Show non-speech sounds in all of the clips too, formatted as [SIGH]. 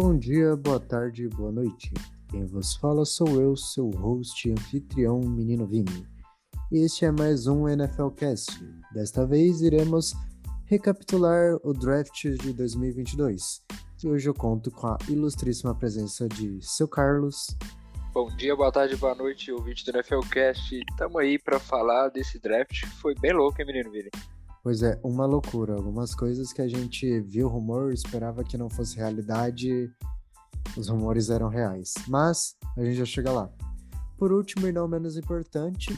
Bom dia, boa tarde, boa noite. Quem vos fala sou eu, seu host e anfitrião, Menino Vini. E este é mais um NFL Cast. Desta vez iremos recapitular o draft de 2022. E hoje eu conto com a ilustríssima presença de seu Carlos. Bom dia, boa tarde, boa noite, ouvinte do NFL Cast. Tamo aí para falar desse draft. Foi bem louco, hein, menino Vini? Pois é, uma loucura. Algumas coisas que a gente viu rumor, esperava que não fosse realidade, os rumores eram reais. Mas a gente já chega lá. Por último e não menos importante,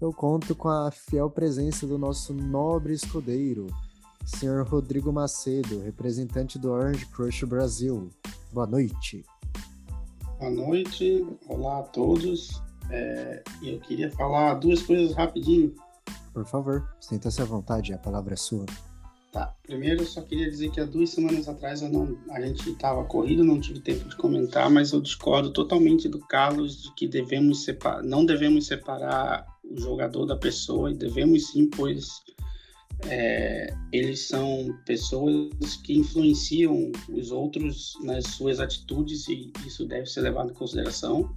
eu conto com a fiel presença do nosso nobre escudeiro, senhor Rodrigo Macedo, representante do Orange Crush Brasil. Boa noite. Boa noite, olá a todos. É, eu queria falar duas coisas rapidinho. Por favor, sinta-se à vontade, a palavra é sua. Tá, primeiro eu só queria dizer que há duas semanas atrás não, a gente estava corrido, não tive tempo de comentar, mas eu discordo totalmente do Carlos de que devemos separar, não devemos separar o jogador da pessoa e devemos sim, pois é, eles são pessoas que influenciam os outros nas suas atitudes e isso deve ser levado em consideração.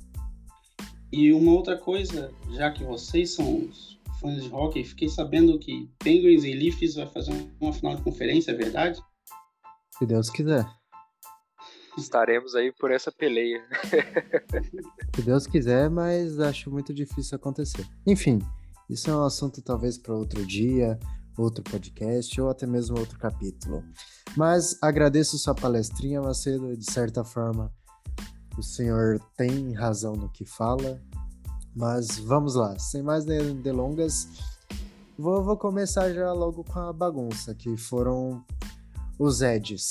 E uma outra coisa, já que vocês são fãs de hockey, fiquei sabendo que Penguins e Leafs vai fazer uma final de conferência, é verdade? Se Deus quiser. Estaremos aí por essa peleia. [LAUGHS] Se Deus quiser, mas acho muito difícil acontecer. Enfim, isso é um assunto talvez para outro dia, outro podcast ou até mesmo outro capítulo. Mas agradeço sua palestrinha, Macedo, de certa forma. O senhor tem razão no que fala, mas vamos lá, sem mais delongas, vou, vou começar já logo com a bagunça, que foram os Eds.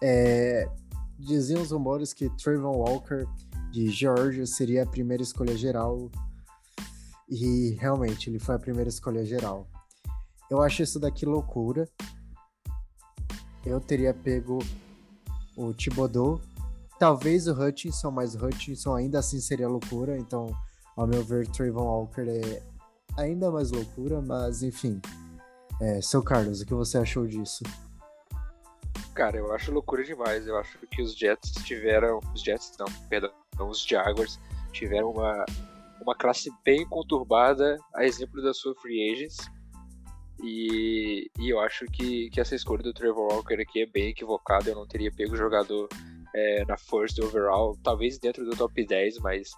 É, diziam os rumores que Trayvon Walker de Georgia seria a primeira escolha geral, e realmente ele foi a primeira escolha geral. Eu acho isso daqui loucura. Eu teria pego o Thibodeau, talvez o Hutchinson, mas o Hutchinson ainda assim seria loucura, então ao meu ver, Trayvon Walker é ainda mais loucura, mas enfim. É, seu Carlos, o que você achou disso? Cara, eu acho loucura demais. Eu acho que os Jets tiveram. Os Jets, não, perdão, os Jaguars tiveram uma, uma classe bem conturbada, a exemplo da sua free agents. E, e eu acho que, que essa escolha do Trevor Walker aqui é bem equivocada. Eu não teria pego o jogador é, na first overall, talvez dentro do top 10, mas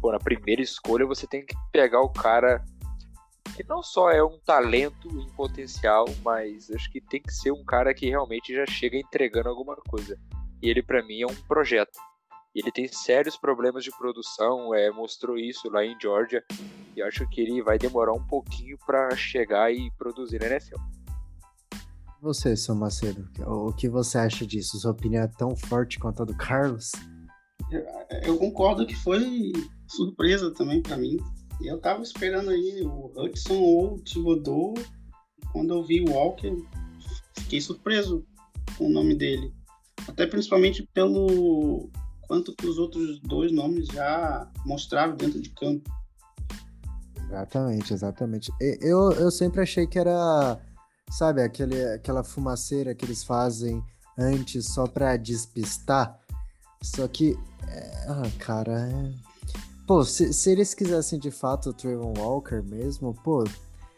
pô, na primeira escolha você tem que pegar o cara que não só é um talento em potencial, mas acho que tem que ser um cara que realmente já chega entregando alguma coisa. E ele para mim é um projeto. Ele tem sérios problemas de produção, é, mostrou isso lá em Georgia, e acho que ele vai demorar um pouquinho para chegar e produzir na NFL. Você, seu Macedo, o que você acha disso? Sua opinião é tão forte quanto a do Carlos? Eu, eu concordo que foi surpresa também para mim. Eu tava esperando aí o Hudson ou o Thibodeau. Quando eu vi o Walker, fiquei surpreso com o nome dele. Até principalmente pelo quanto que os outros dois nomes já mostraram dentro de campo. Exatamente, exatamente. Eu, eu sempre achei que era, sabe, aquele, aquela fumaceira que eles fazem antes só para despistar. Só que, é, ah, cara, é, Pô, se, se eles quisessem de fato o Trayvon Walker mesmo, pô,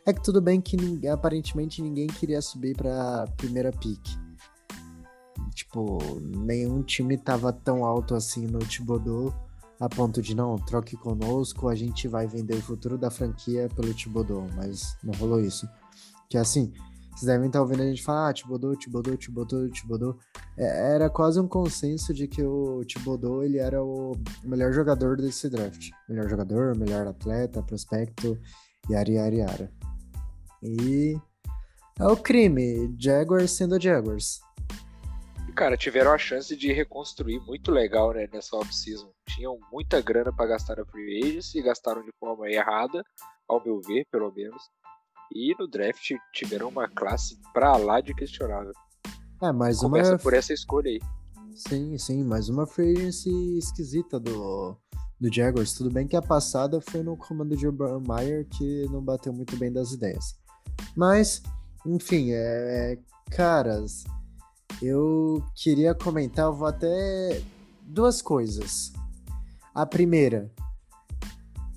é que tudo bem que aparentemente ninguém queria subir pra primeira pick. Tipo, nenhum time tava tão alto assim no Thibodeau a ponto de não, troque conosco, a gente vai vender o futuro da franquia pelo Thibodeau, mas não rolou isso. Que assim, vocês devem estar ouvindo a gente falar, ah, Thibodeau, Thibodeau, Thibodeau, Thibodeau. É, era quase um consenso de que o Thibodeau ele era o melhor jogador desse draft. Melhor jogador, melhor atleta, prospecto, yara, yara, yara. E é o crime, Jaguars sendo Jaguars. Cara, tiveram a chance de reconstruir muito legal né, nessa off-season. Tinham muita grana para gastar na free agents e gastaram de forma errada, ao meu ver, pelo menos. E no draft tiveram uma classe pra lá de questionável. É, mais Começa uma. por essa escolha aí. Sim, sim, mais uma free agency esquisita do, do Jaguars. Tudo bem que a passada foi no comando de Urban Meyer que não bateu muito bem das ideias. Mas, enfim, é, é caras, eu queria comentar, eu vou até duas coisas. A primeira,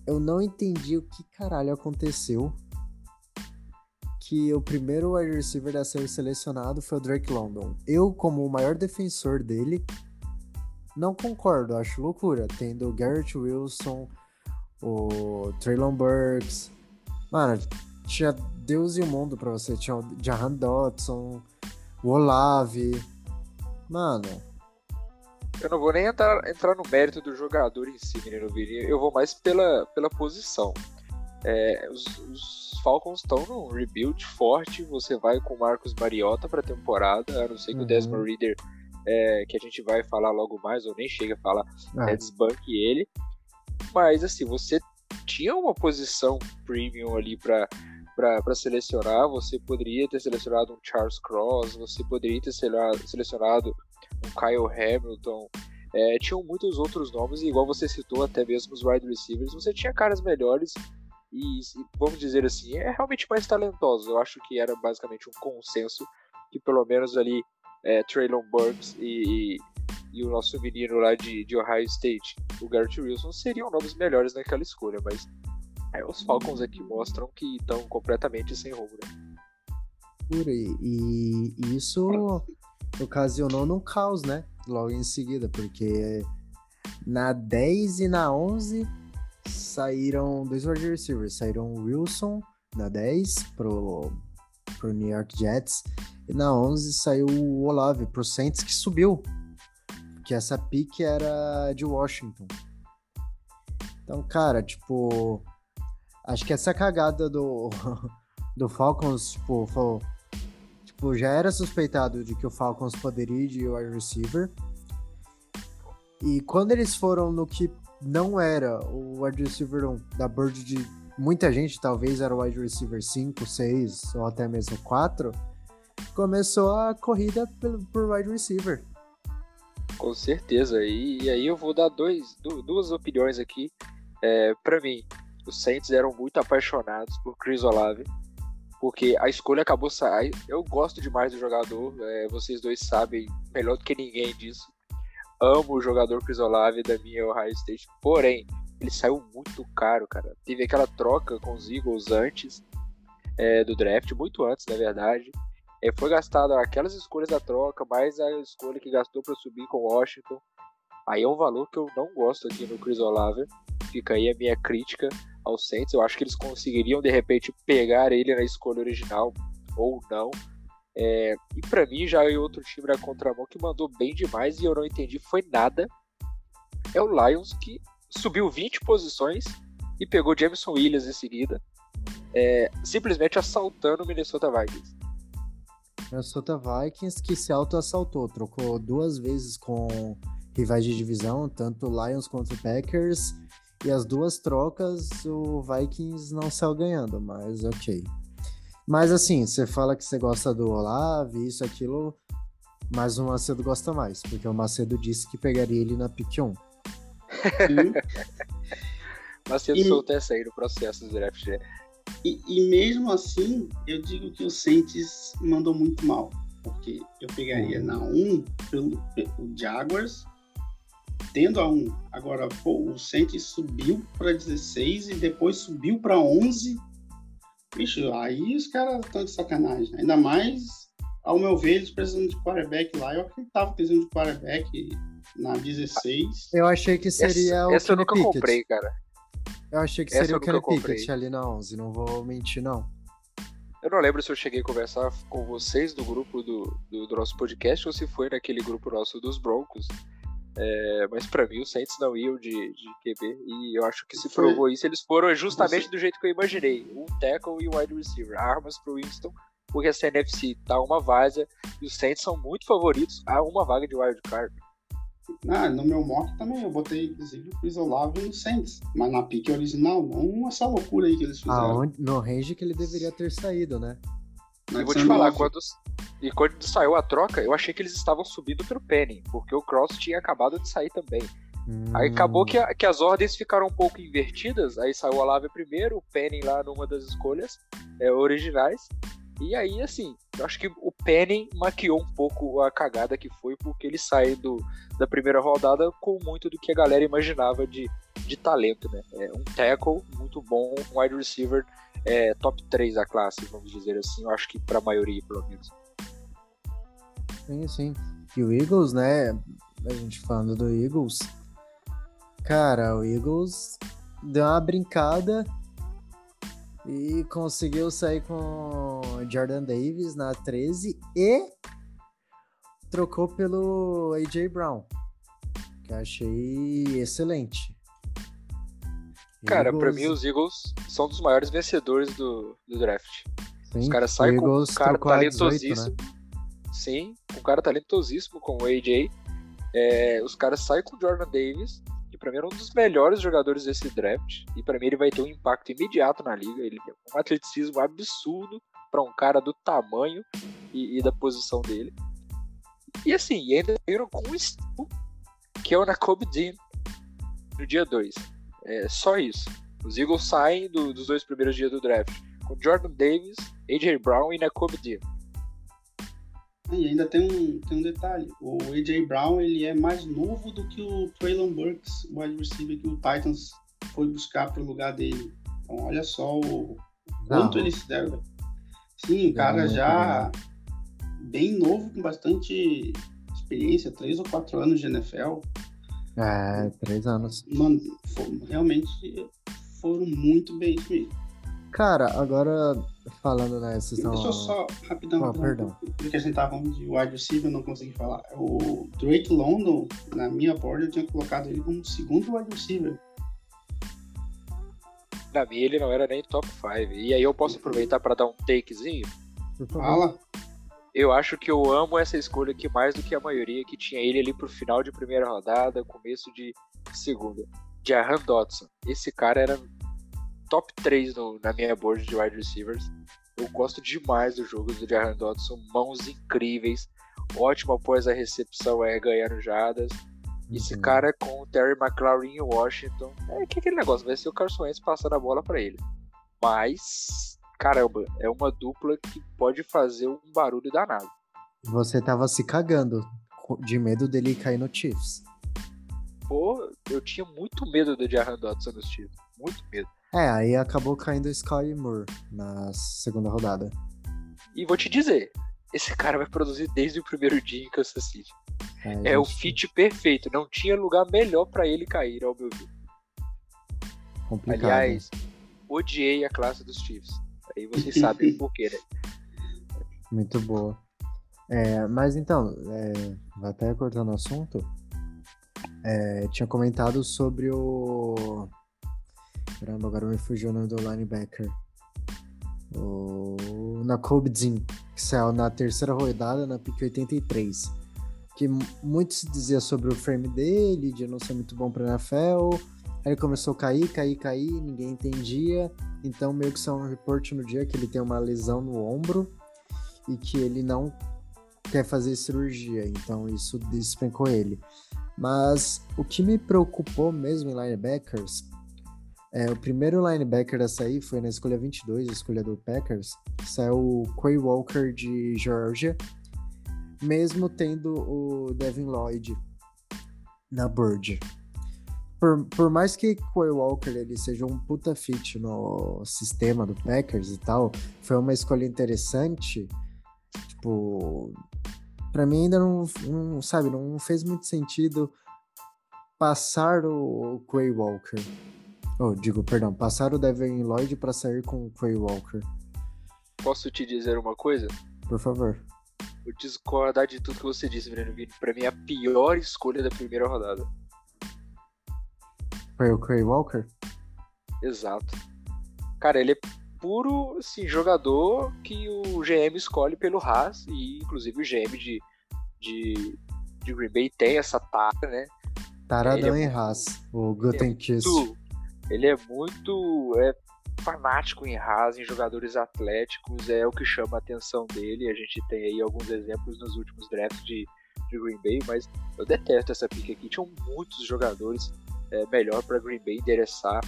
eu não entendi o que caralho aconteceu. Que o primeiro wide receiver a ser selecionado foi o Drake London. Eu, como o maior defensor dele, não concordo, acho loucura. Tendo o Garrett Wilson, o Traylon Burks. Mano, tinha Deus e o mundo pra você. Tinha o Jahan Dodson, o Olave. Mano. Eu não vou nem entrar, entrar no mérito do jogador em si, menino Vini. Eu vou mais pela, pela posição. É, os, os, Falcons estão num rebuild forte. Você vai com o Marcos Mariota pra temporada. A não ser que uhum. o Desmond Reader, é, que a gente vai falar logo mais, ou nem chega a falar, é. é desbanque ele. Mas assim, você tinha uma posição premium ali para para selecionar, você poderia ter selecionado um Charles Cross, você poderia ter selecionado um Kyle Hamilton, é, tinham muitos outros nomes, e igual você citou, até mesmo os wide receivers, você tinha caras melhores e, e, vamos dizer assim, é realmente mais talentosos. Eu acho que era basicamente um consenso que pelo menos ali é, Traylon Burks e, e, o nosso menino lá de, de Ohio State, o Garrett Wilson, seriam nomes melhores naquela escolha, mas é, os Falcons aqui mostram que estão completamente sem rumo, né? E, e isso ocasionou num caos, né? Logo em seguida, porque na 10 e na 11 saíram dois wide receivers. Saíram o Wilson na 10 pro, pro New York Jets e na 11 saiu o Olave pro Saints que subiu. Que essa pique era de Washington. Então, cara, tipo, Acho que essa cagada do, [LAUGHS] do Falcons, tipo, foi, tipo, já era suspeitado de que o Falcons poderia ir de wide receiver. E quando eles foram no que não era o wide receiver 1 da Bird de muita gente, talvez era o wide receiver 5, 6 ou até mesmo 4, começou a corrida por wide receiver. Com certeza. E, e aí eu vou dar dois, duas opiniões aqui. É, para mim, os Saints eram muito apaixonados por Chris Olave, porque a escolha acabou saindo. Eu gosto demais do jogador, é, vocês dois sabem melhor do que ninguém disso. Amo o jogador Chris Olave da minha Ohio State, porém, ele saiu muito caro, cara. Teve aquela troca com os Eagles antes é, do draft, muito antes, na verdade. É, foi gastado aquelas escolhas da troca, mais a escolha que gastou para subir com Washington. Aí é um valor que eu não gosto aqui no Chris Olave. Fica aí a minha crítica ao Saints. Eu acho que eles conseguiriam de repente pegar ele na escolha original ou não. É, e para mim já é outro time na contramão que mandou bem demais e eu não entendi foi nada. É o Lions que subiu 20 posições e pegou Jameson Williams em seguida, é, simplesmente assaltando o Minnesota Vikings. Minnesota Vikings que se auto-assaltou, trocou duas vezes com rivais de divisão, tanto Lions quanto Packers, e as duas trocas o Vikings não saiu ganhando, mas ok. Mas assim, você fala que você gosta do Olave, isso, aquilo, mas o Macedo gosta mais, porque o Macedo disse que pegaria ele na pick 1. [LAUGHS] Macedo e... soltou essa aí no processo do draft, né? E, e, mesmo assim, eu digo que o Saints mandou muito mal. Porque eu pegaria na 1 pelo, pelo Jaguars tendo a 1. Agora, pô, o Saints subiu para 16 e depois subiu para 11. Bicho, aí os caras estão de sacanagem. Ainda mais, ao meu ver, eles precisam de quarterback lá. Eu acreditava que precisam de quarterback na 16. Eu achei que seria essa, o Essa eu nunca Pickett. comprei, cara. Eu achei que essa seria o Kenny Pickett ali na 11, não vou mentir, não. Eu não lembro se eu cheguei a conversar com vocês do grupo do, do, do nosso podcast ou se foi naquele grupo nosso dos Broncos. É, mas para mim o Saints não iam de, de QB e eu acho que se provou isso. Eles foram justamente do jeito que eu imaginei: um tackle e um wide receiver, armas pro Winston, porque essa NFC tá uma vaza e os Saints são muito favoritos a uma vaga de wild card. Ah, no meu mock também eu botei inclusive o Chris Olave no Saints, mas na pique original, não essa loucura aí que eles fizeram. Ah, no range que ele deveria ter saído, né? Eu vou te falar, quando, e quando saiu a troca, eu achei que eles estavam subindo pro Penny, porque o Cross tinha acabado de sair também. Hum. Aí acabou que, a, que, as ordens ficaram um pouco invertidas, aí saiu o Olave primeiro, o Penny lá numa das escolhas é, originais. E aí, assim, eu acho que o Penning maquiou um pouco a cagada que foi, porque ele sai do, da primeira rodada com muito do que a galera imaginava de, de talento, né? É um tackle muito bom, um wide receiver é, top 3 da classe, vamos dizer assim, eu acho que para a maioria, pelo menos. Sim, sim. E o Eagles, né? A gente falando do Eagles, cara, o Eagles deu uma brincada e conseguiu sair com Jordan Davis na 13 e trocou pelo AJ Brown, que eu achei excelente. Cara, Eagles... pra mim os Eagles são dos maiores vencedores do, do draft. Sim, os caras saem com um cara talentosíssimo. 18, né? Sim, um cara talentosíssimo com o AJ. É, os caras saem com o Jordan Davis que para mim era um dos melhores jogadores desse draft. E para mim ele vai ter um impacto imediato na liga. Ele tem um atleticismo absurdo para um cara do tamanho e, e, da posição dele. E assim, ainda viram com um estilo que é o Nakobe Dean no dia 2. É só isso. Os Eagles saem do, dos dois primeiros dias do draft com Jordan Davis, AJ Brown e Nakobe Dean. E ainda tem um, tem um detalhe, o AJ Brown ele é mais novo do que o Traylon Burks, o wide receiver que o Titans foi buscar para o lugar dele. Então olha só o quanto ele se deve. Sim, o cara já bem novo, com bastante experiência, três ou quatro anos de NFL. É, três anos. Mano, realmente foram muito bem mesmo. Cara, agora falando, né? Vocês Deixa eu só, rapidão, oh, perdão. Porque a gente tava falando de wide receiver, eu não consegui falar. O Drake London, na minha board, eu tinha colocado ele como segundo wide receiver. Na minha, ele não era nem top 5. E aí eu posso aproveitar para dar um takezinho? Fala. Eu acho que eu amo essa escolha aqui mais do que a maioria que tinha ele ali pro final de primeira rodada, começo de segunda. Jahan Dodson. Esse cara era top 3 no, na minha board de wide receivers. Eu gosto demais do jogo do Jahan Dodson, mãos incríveis, ótimo após a recepção é ganhando jadas. Uhum. Esse cara com o Terry McLaurin em Washington, é que aquele negócio, vai ser o Carson Wentz passando a bola para ele. Mas, caramba, é uma dupla que pode fazer um barulho danado. Você tava se cagando de medo dele cair no Chiefs. Pô, eu tinha muito medo do Jahan Dodson nos Chiefs. Muito medo. É, aí acabou caindo o Sky Moore na segunda rodada. E vou te dizer, esse cara vai produzir desde o primeiro dia em Kansas City. É, é o fit perfeito, não tinha lugar melhor para ele cair, ao meu ver. Complicado. Aliás, odiei a classe dos Chiefs. Aí vocês sabem o [LAUGHS] porquê, né? Muito boa. É, mas então, é, até cortando o assunto, é, tinha comentado sobre o Caramba, agora me fugiu o nome do linebacker. O Nakobe Dean, que saiu na terceira rodada, na pick 83. Que muito se dizia sobre o frame dele, de não ser muito bom para NFL. Aí ele começou a cair, cair, cair, ninguém entendia. Então, meio que saiu um report no dia que ele tem uma lesão no ombro e que ele não quer fazer cirurgia. Então, isso despencou ele. Mas o que me preocupou mesmo em linebackers é, o primeiro linebacker a sair foi na escolha 22, a escolha do Packers, saiu o Quay Walker de Georgia, mesmo tendo o Devin Lloyd na Bird. Por, por mais que Quay Walker ele seja um puta fit no sistema do Packers e tal, foi uma escolha interessante. Tipo, para mim ainda não, não, sabe, não fez muito sentido passar o Quay Walker. Oh, digo, perdão, passar o Devin Lloyd para sair com o Quay Walker. Posso te dizer uma coisa? Por favor. Vou discordar de tudo que você disse, Breno Vini. Pra mim, é a pior escolha da primeira rodada. Foi o Quay Walker? Exato. Cara, ele é puro assim, jogador que o GM escolhe pelo Haas, e inclusive o GM de, de, de Green Bay tem essa tara, né? Taradão é em Haas, o Gutenkiss. É ele é muito é, fanático em Haas, em jogadores atléticos, é o que chama a atenção dele. A gente tem aí alguns exemplos nos últimos drafts de, de Green Bay, mas eu detesto essa pick aqui. Tinham muitos jogadores é, melhor para Green Bay endereçar.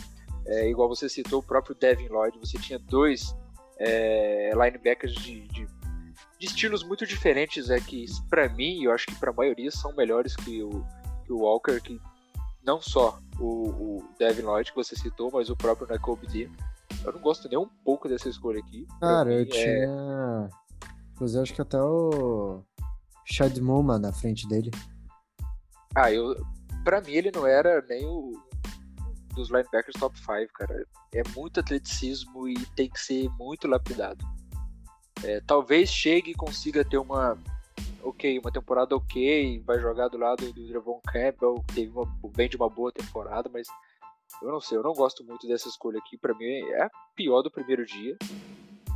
É, igual você citou o próprio Devin Lloyd, você tinha dois é, linebackers de, de de estilos muito diferentes é que, para mim, e eu acho que para a maioria, são melhores que o, que o Walker, que não só o, o Devin Lloyd que você citou, mas o próprio Nakobe Dean. Eu não gosto nem um pouco dessa escolha aqui. Cara, eu é... tinha. Inclusive, acho que até o Chad Muma na frente dele. Ah, eu. Pra mim, ele não era nem o dos linebackers top 5, cara. É muito atleticismo e tem que ser muito lapidado. É, talvez chegue e consiga ter uma ok, uma temporada ok, vai jogar do lado do Devon Campbell, teve uma, vem de uma boa temporada, mas eu não sei, eu não gosto muito dessa escolha aqui. Para mim é a pior do primeiro dia.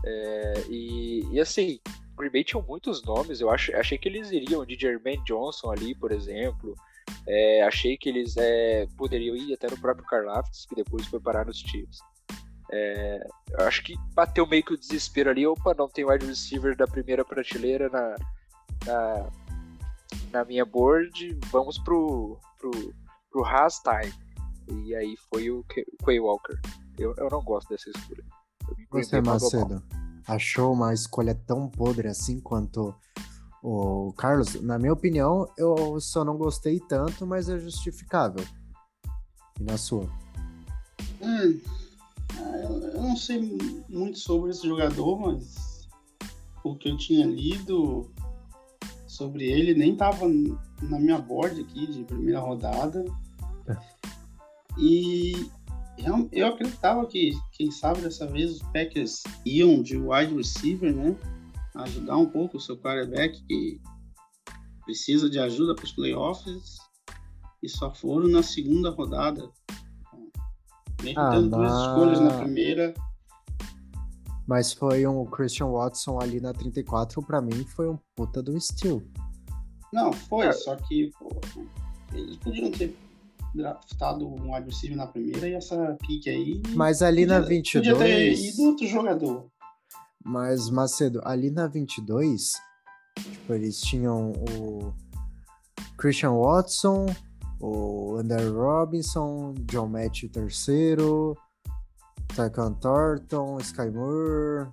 É, e, e, assim, Green Bay tinha muitos nomes. Eu ach, achei que eles iriam de Jermaine Johnson ali, por exemplo. É, achei que eles é, poderiam ir até no próprio Karlaftis, que depois foi parar nos Chiefs. É, eu acho que bateu meio que o desespero ali. Opa, não tem wide receiver da primeira prateleira na, na, na minha board. Vamos pro, pro, pro Haas Time. E aí foi o Quay Walker. Eu, eu não gosto dessa escolha. Você, Macedo, achou uma escolha tão podre assim quanto o Carlos? Na minha opinião, eu só não gostei tanto, mas é justificável. E na sua? Hum, eu não sei muito sobre esse jogador, mas o que eu tinha lido sobre ele nem tava na minha board aqui de primeira rodada. E eu, eu acreditava que, quem sabe, dessa vez os Packers iam de wide receiver, né? Ajudar um pouco o seu quarterback que precisa de ajuda para os playoffs e só foram na segunda rodada. Mesmo ah, tendo duas escolhas na primeira. Mas foi um Christian Watson ali na 34, para mim foi um puta do estilo. Não, foi, é. só que pô, eles podiam ter draftado um wide receiver na primeira e essa pique aí. Mas ali podia, na 22. Podia ter ido outro jogador. Mas, Macedo, ali na 22, tipo, eles tinham o Christian Watson, o Andrew Robinson, John Matthew III, Tycon Thornton, Sky Moore.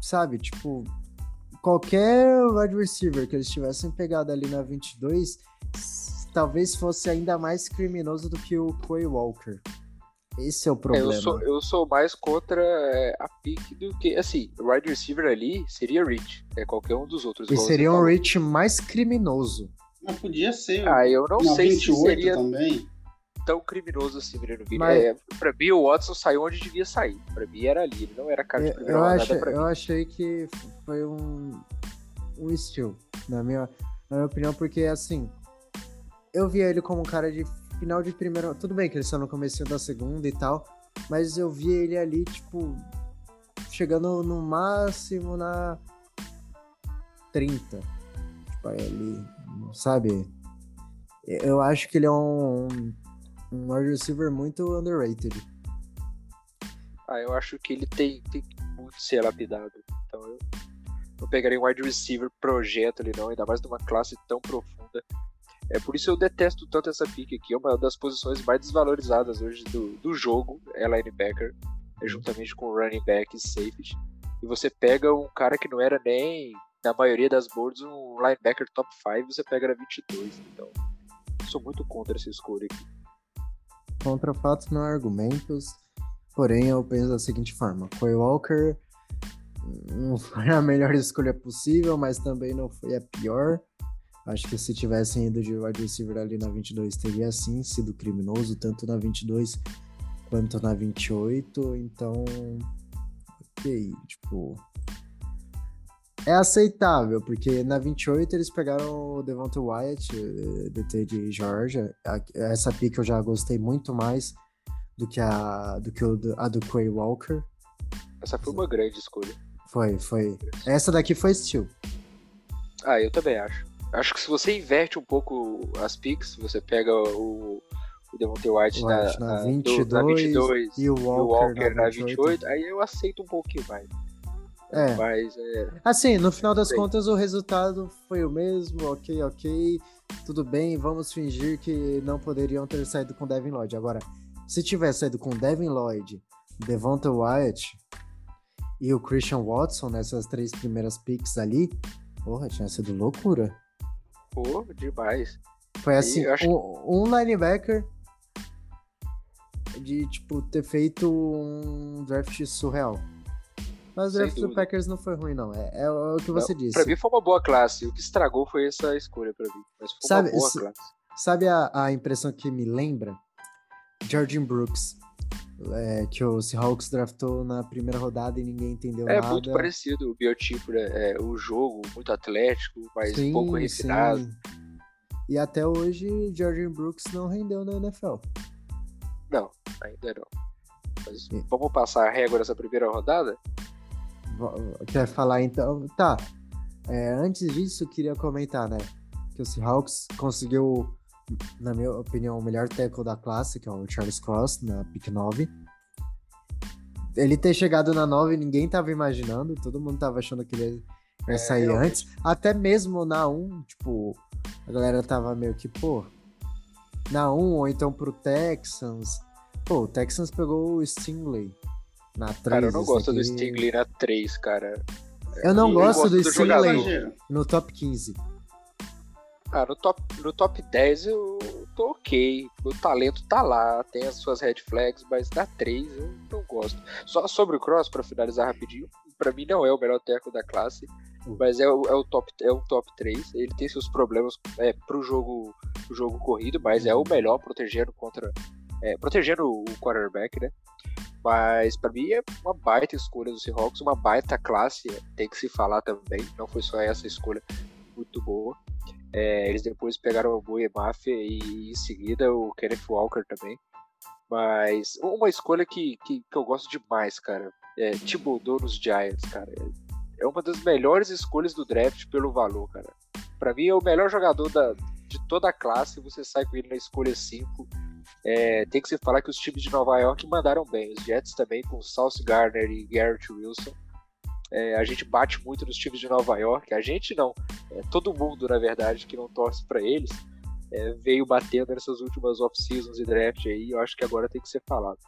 Sabe, tipo, qualquer wide receiver que eles tivessem pegado ali na 22 talvez fosse ainda mais criminoso do que o Quay Walker. Esse é o problema. É, eu, sou, eu sou mais contra é, a pick do que. Assim, o wide receiver ali seria Rich. É qualquer um dos outros. E seria um Rich mais criminoso. Mas podia ser. Ah, eu não sei 28 se seria também. tão criminoso assim, Breno Vini. Mas... É, pra mim, o Watson saiu onde devia sair. Pra mim era ali. Ele não era cara de primeira eu, achei, eu achei que foi um, um steal, na minha, na minha opinião, porque assim eu via ele como um cara de final de primeira. Tudo bem que ele só no começo da segunda e tal, mas eu via ele ali, tipo, chegando no máximo na 30. Tipo, ali, sabe? Eu acho que ele é um, um wide receiver muito underrated. Ah, eu acho que ele tem, tem muito ser lapidado. Então eu não pegaria um wide receiver projeto ali não, ainda mais de uma classe tão profunda. É por isso eu detesto tanto essa pick aqui. É uma das posições mais desvalorizadas hoje do, do jogo, é linebacker, é juntamente com running back e safety. E você pega um cara que não era nem, na maioria das boards, um linebacker top 5, você pega na 22. Então, sou muito contra essa escolha aqui. Contra fatos, não argumentos. Porém, eu penso da seguinte forma: Coy Walker [LAUGHS] não foi a melhor escolha possível, mas também não foi a pior. Acho que se tivessem ido de wide receiver ali na 22, teria sim sido criminoso, tanto na 22 quanto na 28. Então, ok, tipo. É aceitável, porque na 28 eles pegaram o Devonta Wyatt, eh, DT de Georgia. Essa pick eu já gostei muito mais do que a do que a do Quay Walker. Essa foi uma grande escolha. Foi, foi. Essa daqui foi Steel. Ah, eu também acho. Acho que se você inverte um pouco as picks, você pega o, o Devontae White, White na, na, 22, do, na 22 e o Walker, e o Walker na, 28. 28, aí eu aceito um pouquinho mais. É. Mas, é... Assim, no final das contas, o resultado foi o mesmo, ok, ok, tudo bem, vamos fingir que não poderiam ter saído com Devin Lloyd. Agora, se tivesse saído com Devin Lloyd, Devonta Wyatt e o Christian Watson nessas três primeiras picks ali, porra, tinha sido loucura. Pô, demais. Foi assim, acho- um, um linebacker de, tipo, ter feito um draft surreal. Mas o draft do. Packers não foi ruim, não. É, é o que você Não, disse. Pra mim foi uma boa classe. O que estragou foi essa escolha pra mim. Mas foi Sabe, uma boa classe. Sabe a, a impressão que me lembra? Jordan Brooks, é, que o Seahawks draftou na primeira rodada e ninguém entendeu É nada. muito parecido o biotipo, né? É, o jogo, muito atlético, mas um pouco refinado. sim. E até hoje, Jordan Brooks não rendeu na NFL. Não, ainda não. Mas Sim. vamos passar a régua nessa primeira rodada? Quer falar então? Tá. É, antes disso, eu queria comentar, né? Que o Seahawks conseguiu, na minha opinião, o melhor tackle da classe, que é o Charles Cross, na pick 9. Ele ter chegado na 9, ninguém tava imaginando, todo mundo tava achando que ele ia É, sair realmente. antes. Até mesmo na 1, tipo, a galera tava meio que, pô, na 1 ou então pro Texans. Pô, o Texans pegou o Stingley na 3. Cara, eu não gosto do aqui- Stingley na 3, cara. Eu não Eu gosto, gosto do do Stingley jogador. No top 15. Ah, no top, no top 10 eu tô ok. O talento tá lá, tem as suas red flags, mas na 3 eu não gosto. Só sobre o Cross, pra finalizar rapidinho, pra mim não é o melhor teco da classe, Uhum. mas é o, é o top é o top 3. Ele tem seus problemas é, pro jogo, pro jogo corrido, mas é o melhor protegendo contra. é, protegendo o quarterback, né? Mas pra mim é uma baita escolha do Seahawks, uma baita classe, tem que se falar também. Não foi só essa escolha muito boa. É, eles depois pegaram o Bowie Mafia e em seguida o Kenneth Walker também. Mas uma escolha que, que, que eu gosto demais, cara, é Thibodeau nos Giants, cara. É uma das melhores escolhas do draft pelo valor, cara. Pra mim é o melhor jogador da, de toda a classe, você sai com ele na escolha 5. É, tem que se falar que os times de Nova York mandaram bem. Os Jets também, com Sauce Gardner e Garrett Wilson. É, a gente bate muito nos times de Nova York. A gente não. É, todo mundo, na verdade, que não torce pra eles, é, veio batendo nessas últimas off-seasons e draft aí. Eu acho que agora tem que ser falado.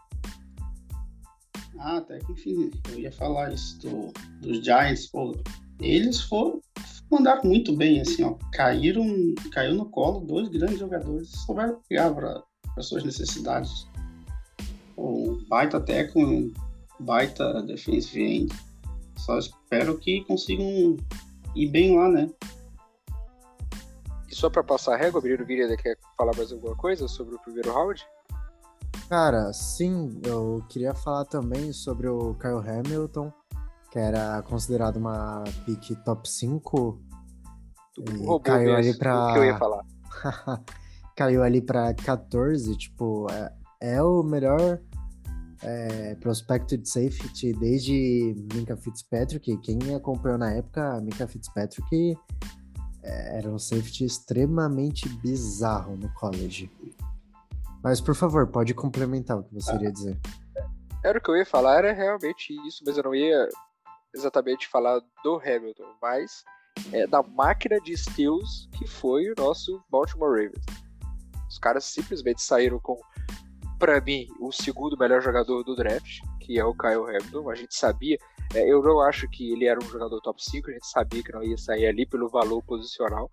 Ah, até que enfim, eu ia falar isso do, dos Giants, pô. Eles foram, mandaram muito bem, assim, ó. Caíram, caiu no colo dois grandes jogadores, souberam pegar para as suas necessidades. Um baita teco, um baita defensive end. Só espero que consigam ir bem lá, né? E só pra passar a régua, Brino Guilherme quer falar mais alguma coisa sobre o primeiro round? Cara, sim, eu queria falar também sobre o Kyle Hamilton, que era considerado uma pick top 5. Tu E [LAUGHS] caiu ali pra- o que eu ia falar. Caiu ali pra 14, tipo, é, é o melhor é, de safety desde Minka Fitzpatrick. Quem acompanhou na época, Minka Fitzpatrick é, era um safety extremamente bizarro no college. Mas, por favor, pode complementar o que você iria dizer. Era o que eu ia falar, era realmente isso, mas eu não ia exatamente falar do Hamilton, mas é, da máquina de steals que foi o nosso Baltimore Ravens. Os caras simplesmente saíram com, pra mim, o segundo melhor jogador do draft, que é o Kyle Hamilton. A gente sabia, é, eu não acho que ele era um jogador top 5, a gente sabia que não ia sair ali pelo valor posicional,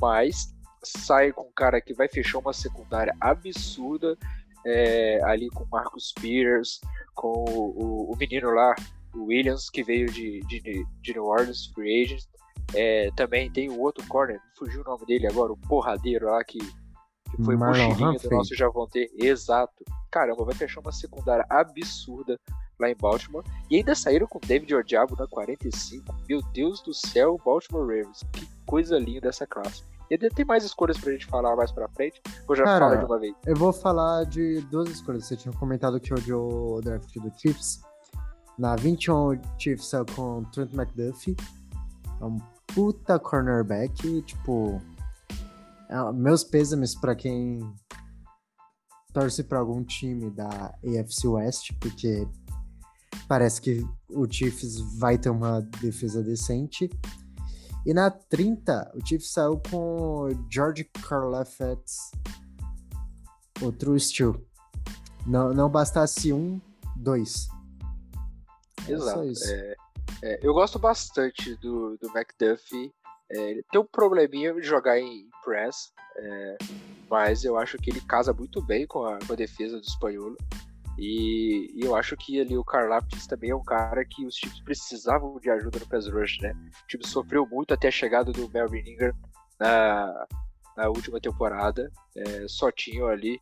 mas sai com um cara que vai fechar uma secundária absurda, é, ali com Marcus Peters, com o, o, o menino lá, o Williams, que veio de, de, de New Orleans, free agent. É, também tem o outro corner, fugiu o nome dele agora, o porradeiro lá que, que foi Marlon mochilinho do Humphrey. nosso Javonte. Exato. Caramba, vai fechar uma secundária absurda lá em Baltimore. E ainda saíram com David Odiabo na 45. Meu Deus do céu, Baltimore Ravens. Que coisa linda essa classe. E ainda tem mais escolhas pra gente falar mais pra frente. Ou já Cara, fala de uma vez? Eu vou falar de duas escolhas. Você tinha comentado que odiou o draft do Chiefs. Na 21, o Chiefs saiu com Trent McDuffie. É um puta cornerback. Tipo, meus pêsames pra quem torce pra algum time da AFC West, porque parece que o Chiefs vai ter uma defesa decente. E na 30, o Chiefs saiu com George Karlaftis, outro steal. Não, não bastasse um, dois. É Exato. É, é, eu gosto bastante do, do McDuffie. É, ele tem um probleminha de jogar em press, é, mas eu acho que ele casa muito bem com a, com a defesa do espanhol. E, e, eu acho que ali o Karlaftis também é um cara que os times precisavam de ajuda no pass rush, né? O time sofreu muito até a chegada do Melvin Ingram na, na última temporada. É, só tinham ali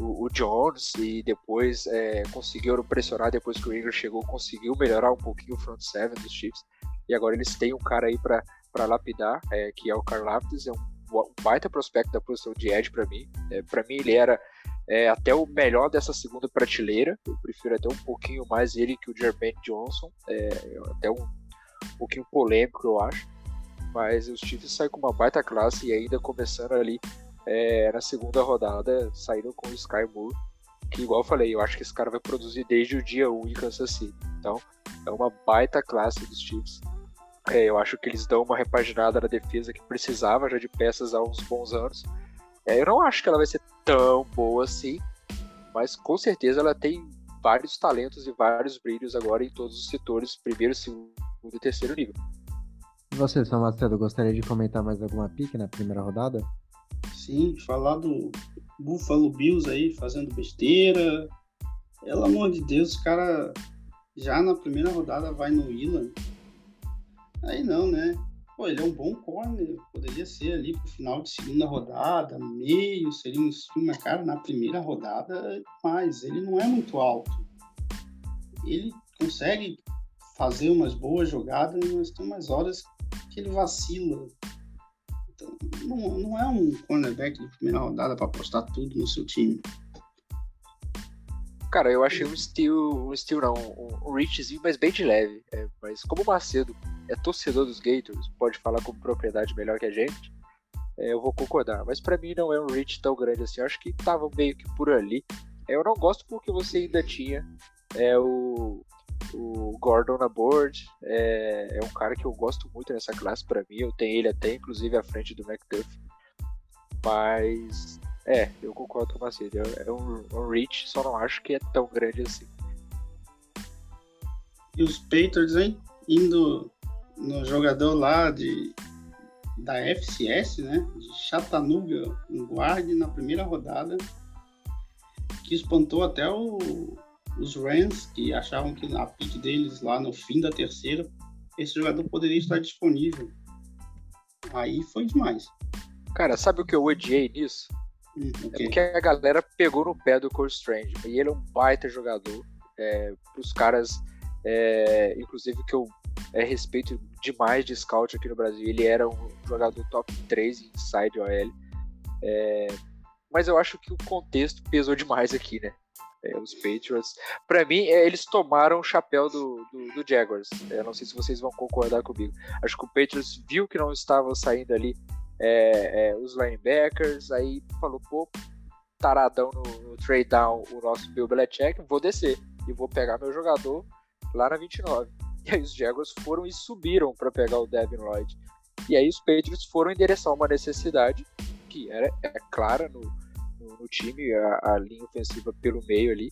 o, o Jones e depois é, conseguiram pressionar depois que o Ingram chegou, conseguiu melhorar um pouquinho o front seven dos Chiefs. E agora eles têm um cara aí para lapidar, é, que é o Karlaftis, é um um baita prospecto da posição de Ed para mim. É, para mim, ele era é, até o melhor dessa segunda prateleira. Eu prefiro até um pouquinho mais ele que o Jermaine Johnson. É, até um, um pouquinho polêmico, eu acho. Mas os Chiefs saem com uma baita classe e ainda começando ali é, na segunda rodada, saíram com o Sky Moore. Que, igual eu falei, eu acho que esse cara vai produzir desde o dia 1 em Kansas City. Então, é uma baita classe dos Chiefs. É, eu acho que eles dão uma repaginada na defesa que precisava já de peças há uns bons anos. É, eu não acho que ela vai ser tão boa assim, mas com certeza ela tem vários talentos e vários brilhos agora em todos os setores, primeiro, segundo e terceiro nível. E você, São Macedo, gostaria de comentar mais alguma pique na primeira rodada? Sim, falar do Buffalo Bills aí fazendo besteira. Pelo amor de Deus, o cara já na primeira rodada vai no Ilan. Aí não, né? Pô, ele é um bom corner, poderia ser ali pro final de segunda rodada, meio, seria um streamer, cara, na primeira rodada, mas ele não é muito alto. Ele consegue fazer umas boas jogadas, mas tem umas horas que ele vacila. Então, não, não é um cornerback de primeira rodada para apostar tudo no seu time. Cara, eu achei um estilo, um estilo não, um, reachzinho, mas bem de leve. É, mas como o Macedo é torcedor dos Gators, pode falar com propriedade melhor que a gente, é, eu vou concordar. Mas para mim não é um reach tão grande assim. Eu acho que tava meio que por ali. É, eu não gosto porque você ainda tinha é, o, o Gordon na board. É, é um cara que eu gosto muito nessa classe para mim. Eu tenho ele até inclusive à frente do McDuff. Mas é, eu concordo com o Macedo. É um, um reach, só não acho que é tão grande assim. E os Patriots, hein? Indo no jogador lá de, da FCS, né? De Chattanooga, um guarde na primeira rodada, que espantou até o, os Rams, que achavam que na pick deles lá no fim da terceira, esse jogador poderia estar disponível. Aí foi demais. Cara, sabe o que eu odiei nisso? Hum, é porque a galera pegou no pé do Cole Strange. E ele é um baita jogador. É, pros caras, é, inclusive, que eu é, respeito demais de scout aqui no Brasil. Ele era um jogador top 3 inside OL. É, mas eu acho que o contexto pesou demais aqui, né? É, os Patriots. Para mim, é, eles tomaram o chapéu do, do, do Jaguars. Eu não sei se vocês vão concordar comigo. Acho que o Patriots viu que não estavam saindo ali é, é, os linebackers, aí falou, pô, taradão no, no trade down o nosso Bill Belichick, vou descer e vou pegar meu jogador lá na 29. E aí os Jaguars foram e subiram para pegar o Devin Lloyd. E aí os Patriots foram endereçar uma necessidade que era é clara no, no, no time, a, a, linha ofensiva pelo meio ali.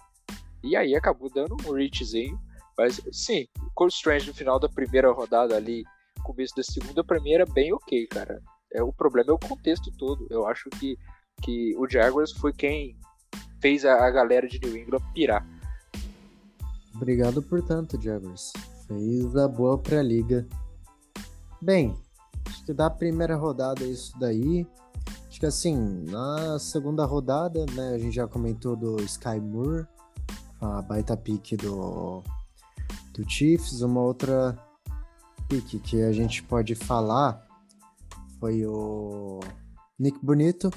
E aí acabou dando um reachzinho. Mas sim, o Cole Strange no final da primeira rodada ali, começo da segunda, pra mim era bem ok, cara. É, o problema é o contexto todo. Eu acho que, que o Jaguars foi quem fez a, a galera de New England pirar. Obrigado por tanto, Jaguars. Fez a boa pré-liga. Bem, acho que da primeira rodada é isso daí. Acho que assim, na segunda rodada, né, a gente já comentou do Sky Moore, a baita pique do, do Chiefs. Uma outra pique que a gente pode falar foi o Nick Bonito,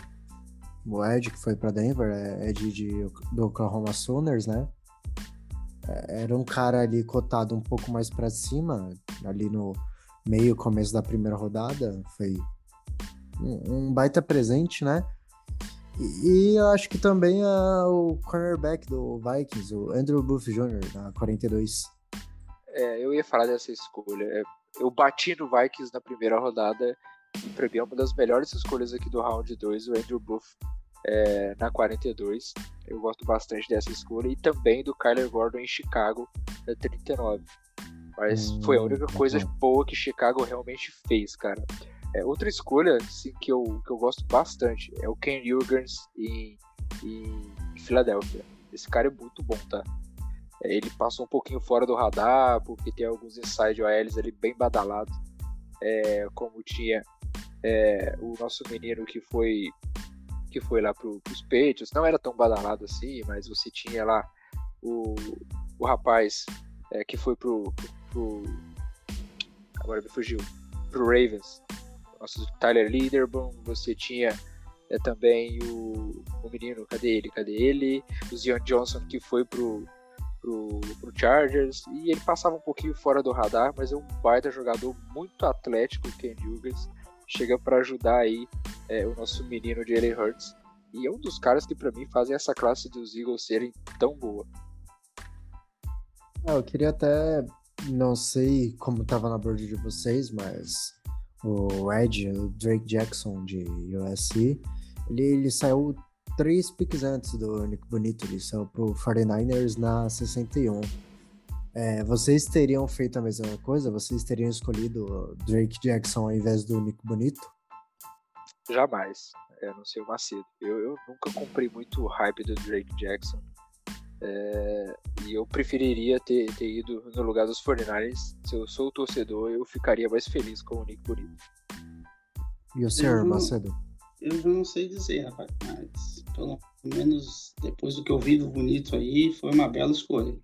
o Ed que foi para Denver, é Ed de, do Oklahoma Sooners, né? É, era um cara ali cotado um pouco mais para cima, ali no meio, começo da primeira rodada. Foi um, um baita presente, né? E, e, eu acho que também é o cornerback do Vikings, o Andrew Booth Jr., na 42. É, eu ia falar dessa escolha. É, eu bati no Vikings na primeira rodada e pra mim é uma das melhores escolhas aqui do round 2, o Andrew Booth é, na 42. Eu gosto bastante dessa escolha. E também do Kyler Gordon em Chicago, na 39. Mas hum, foi a única coisa boa que Chicago realmente fez, cara. É, outra escolha assim, que, eu, que eu gosto bastante é o Ken Jurgens em, em Filadélfia. Esse cara é muito bom, tá? É, ele passou um pouquinho fora do radar, porque tem alguns inside OLs ali bem badalados. É, como tinha é, o nosso menino que foi que foi lá pro, pros Patriots, não era tão badalado assim, mas você tinha lá o, o rapaz é, que foi pro, pro, pro, agora me fugiu pro Ravens nosso Tyler Liederbaum, você tinha é, também o, o menino, cadê ele? Cadê ele? O Zion Johnson que foi pro, pro, pro Chargers e ele passava um pouquinho fora do radar, mas é um baita jogador muito atlético, o Ken Hughes, chega para ajudar aí é, o nosso menino Jalen Hurts e é um dos caras que para mim fazem essa classe dos Eagles serem tão boa. Ah, eu queria até, não sei como estava na board de vocês, mas o Ed, o Drake Jackson de USC, ele, ele saiu três picks antes do Nick Bonito, ele saiu pro 49ers na 61. É, vocês teriam feito a mesma coisa? Vocês teriam escolhido Drake Jackson ao invés do Nick Bonito? Jamais. É, não sei o Macedo. Eu, eu nunca comprei muito hype do Drake Jackson. É, e eu preferiria ter, ter ido no lugar dos 49ers. Se eu sou o torcedor, eu ficaria mais feliz com o Nick Bonito. E o senhor, eu Macedo? Eu já não sei dizer, rapaz, mas pelo menos depois do que eu vi do Bonito aí, foi uma bela escolha.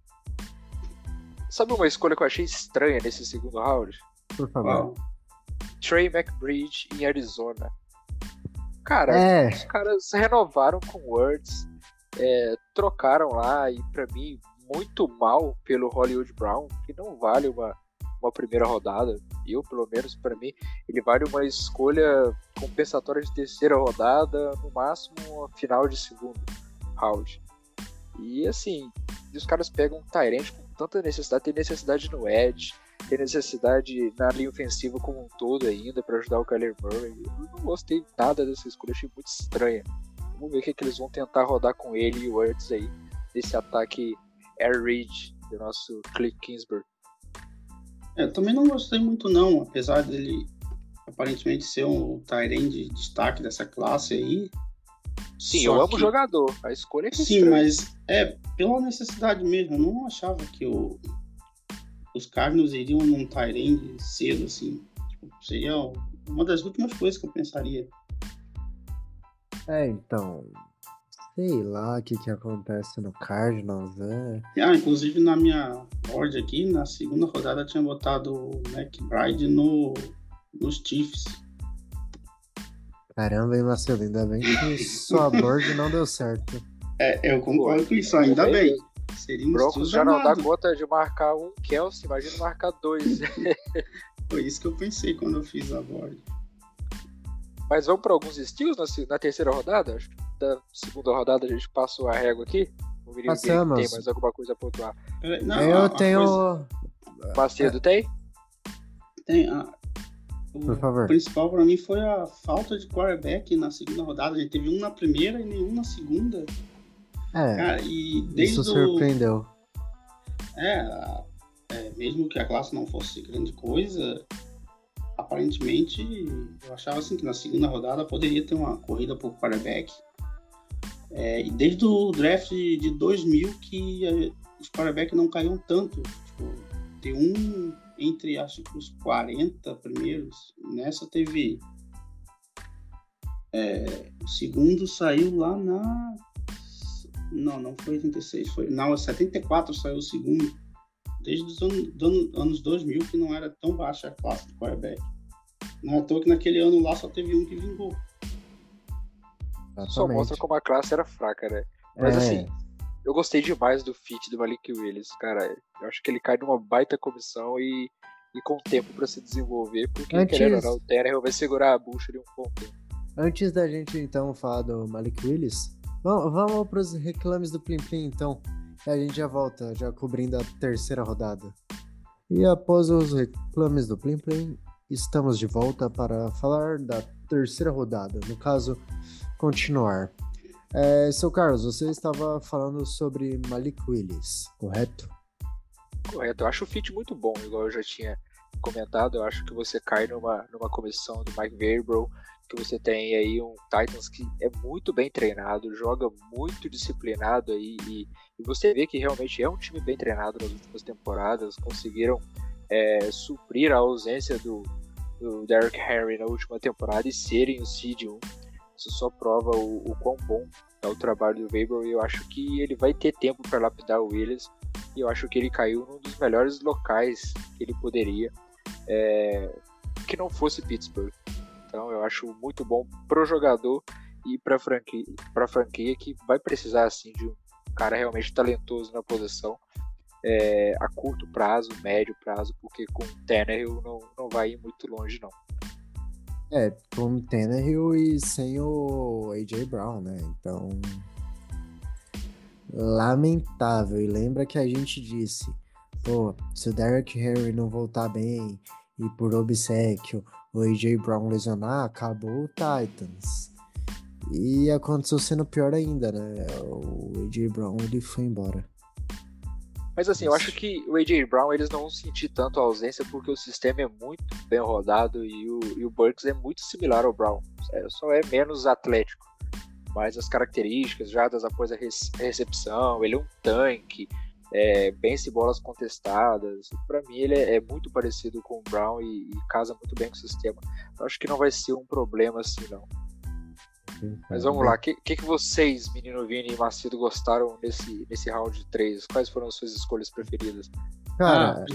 Sabe uma escolha que eu achei estranha nesse segundo round? Por favor. Trey McBridge em Arizona. Cara, é. os caras renovaram com Words é, trocaram lá e para mim muito mal pelo Hollywood Brown, que não vale uma, uma primeira rodada. Eu, pelo menos, para mim, ele vale uma escolha compensatória de terceira rodada, no máximo uma final de segundo round. E assim, os caras pegam um Tyrant com tanta necessidade, tem necessidade no Edge, tem necessidade na linha ofensiva como um todo ainda para ajudar o Kyler Murray. Eu não gostei nada dessa escolha, achei muito estranha. Vamos ver o que, que eles vão tentar rodar com ele e o Ertz aí, nesse ataque Air Reed do nosso Cliff Kingsbury. É, também não gostei muito não, apesar dele aparentemente ser um Tyrene de destaque dessa classe aí. Sim, eu amo o jogador. A escolha é que Sim, mas é pela necessidade mesmo. Eu não achava que o, os Cardinals iriam num Tyrene cedo, assim. Tipo, seria uma das últimas coisas que eu pensaria. É, então. Sei lá o que, que acontece no Cardinals, né? Ah, inclusive na minha board aqui, na segunda rodada, tinha botado o McBride no, nos Chiefs. Caramba, hein, Marcelo? Ainda bem que sua board não deu certo. É, eu concordo com isso, ainda bem. Seria Broncos já não dá conta de marcar um Kelsey, imagina marcar dois. [LAUGHS] Foi isso que eu pensei quando eu fiz a board. Mas vamos para alguns estilos na, na, terceira rodada? Acho que da segunda rodada a gente passou a régua aqui. Passamos. Tem mais alguma coisa a pontuar? Não, eu tenho. Coisa... Macedo é. tem? Tem. Ah, Por favor. principal para mim foi a falta de quarterback na segunda rodada. A gente teve um na primeira e nenhum na segunda. É. Cara, e desde isso surpreendeu. É, é, mesmo que a classe não fosse grande coisa, aparentemente, eu achava assim que na segunda rodada poderia ter uma corrida por quarterback. É, e desde o draft de 2000 que a, os quarterbacks não caíam tanto. Tipo, tem um entre, acho que os 40 primeiros. Nessa teve... É, o segundo saiu lá na... Não, não foi 86, foi... Não, 74 saiu o segundo desde os anos, anos 2000 que não era tão baixa a classe de quarterback. Não é à toa que naquele ano lá só teve um que vingou. Exatamente. Só mostra como a classe era fraca, né? Mas é. assim, eu gostei demais do fit do Malik Willis, cara. Eu acho que ele cai numa baita comissão e, e com tempo para se desenvolver, porque Antes... querendo ou não, o Tannehill vai segurar a bucha de um bom tempo. Antes da gente então falar do Malik Willis, vamos, vamos para os reclames do Plim Plim então. A gente já volta, já cobrindo a terceira rodada. E após os reclames do Plim Plim, estamos de volta para falar da terceira rodada. No caso, continuar. É, seu Carlos, você estava falando sobre Malik Willis, correto? Correto, eu acho o fit muito bom, igual eu já tinha comentado, eu acho que você cai numa, numa comissão do Mike Vrabel, que você tem aí um Titans que é muito bem treinado, joga muito disciplinado aí, e, e você vê que realmente é um time bem treinado nas últimas temporadas, conseguiram é, suprir a ausência do, do Derrick Henry na última temporada e serem o seed 1. Isso só prova o, o quão bom é o trabalho do Weber e eu acho que ele vai ter tempo para lapidar o Williams e eu acho que ele caiu num dos melhores locais que ele poderia é, que não fosse Pittsburgh. Então eu acho muito bom pro jogador e para franquia, para franquia que vai precisar assim de um cara realmente talentoso na posição é, a curto prazo, médio prazo, porque com o Tannehill não, não vai ir muito longe não. É, com o Tannehill e sem o AJ Brown, né? Então lamentável. E lembra que a gente disse, pô, se o Derrick Henry não voltar bem e por obsequio o AJ Brown lesionar, acabou o Titans. E aconteceu sendo pior ainda, né? O AJ Brown ele foi embora. Mas assim, eu acho que o AJ Brown eles não sentir tanto a ausência porque o sistema é muito bem rodado e o, e o Burks é muito similar ao Brown. É, só é menos atlético. Mas as características, já das após a recepção, ele é um tanque, é, vence bolas contestadas. Para mim, ele é, é, muito parecido com o Brown e, e, casa muito bem com o sistema. Eu acho que não vai ser um problema assim, não. Mas vamos lá, o que, que, que, vocês, menino Vini e Macedo, gostaram nesse, nesse round 3? Quais foram as suas escolhas preferidas? Cara, ah,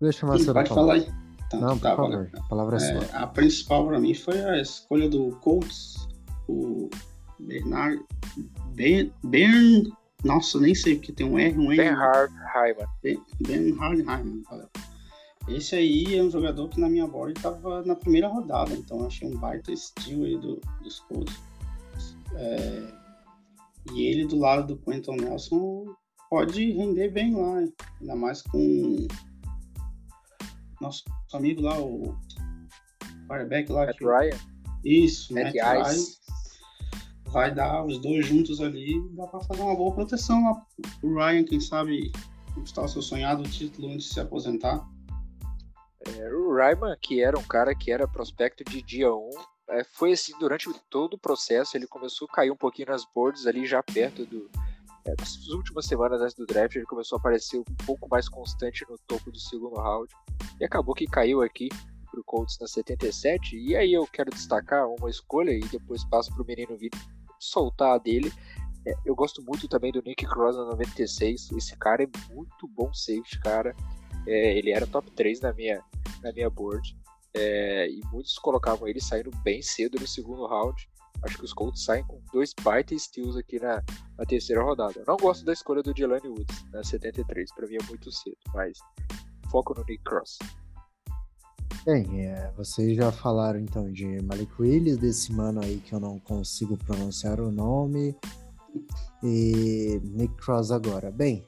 deixa o Macedo Pode falar aí. Tá, não, tá, por favor, a palavra é, é sua. A principal para mim foi a escolha do Colts, o Bernard, ben, ben, nossa, nem sei porque tem um R, um N. Bernhard Heimann. Ben, Bernhard Heimann, Esse aí é um jogador que na minha board estava na primeira rodada, então achei um baita estilo aí do, dos Colts. É, e ele do lado do Quentin Nelson pode render bem lá, ainda mais com nosso amigo lá, o quarterback lá. Matt que... Ryan? Isso, Matt, Matt Ryan vai dar os dois juntos ali, dá para fazer uma boa proteção lá o Ryan, quem sabe conquistar o seu sonhado título antes de se aposentar. É, o Ryman, que era um cara que era prospecto de dia 1, é, foi assim durante todo o processo, ele começou a cair um pouquinho nas boards ali já perto do. É, últimas semanas antes do draft, ele começou a aparecer um pouco mais constante no topo do segundo round. E acabou que caiu aqui pro Colts na 77. E aí eu quero destacar uma escolha e depois passo pro menino Vitor soltar dele. É, eu gosto muito também do Nick Cross na 96. Esse cara é muito bom safety, cara. É, ele era top 3 na minha, na minha board. É, e muitos colocavam ele saindo bem cedo no segundo round. Acho que os Colts saem com dois baita steals aqui na, na terceira rodada. Eu não gosto da escolha do Jelani Woods na 73, para mim é muito cedo, mas foco no Nick Cross. Bem, é, vocês já falaram então de Malik Willis, desse mano aí que eu não consigo pronunciar o nome, e Nick Cross agora. Bem.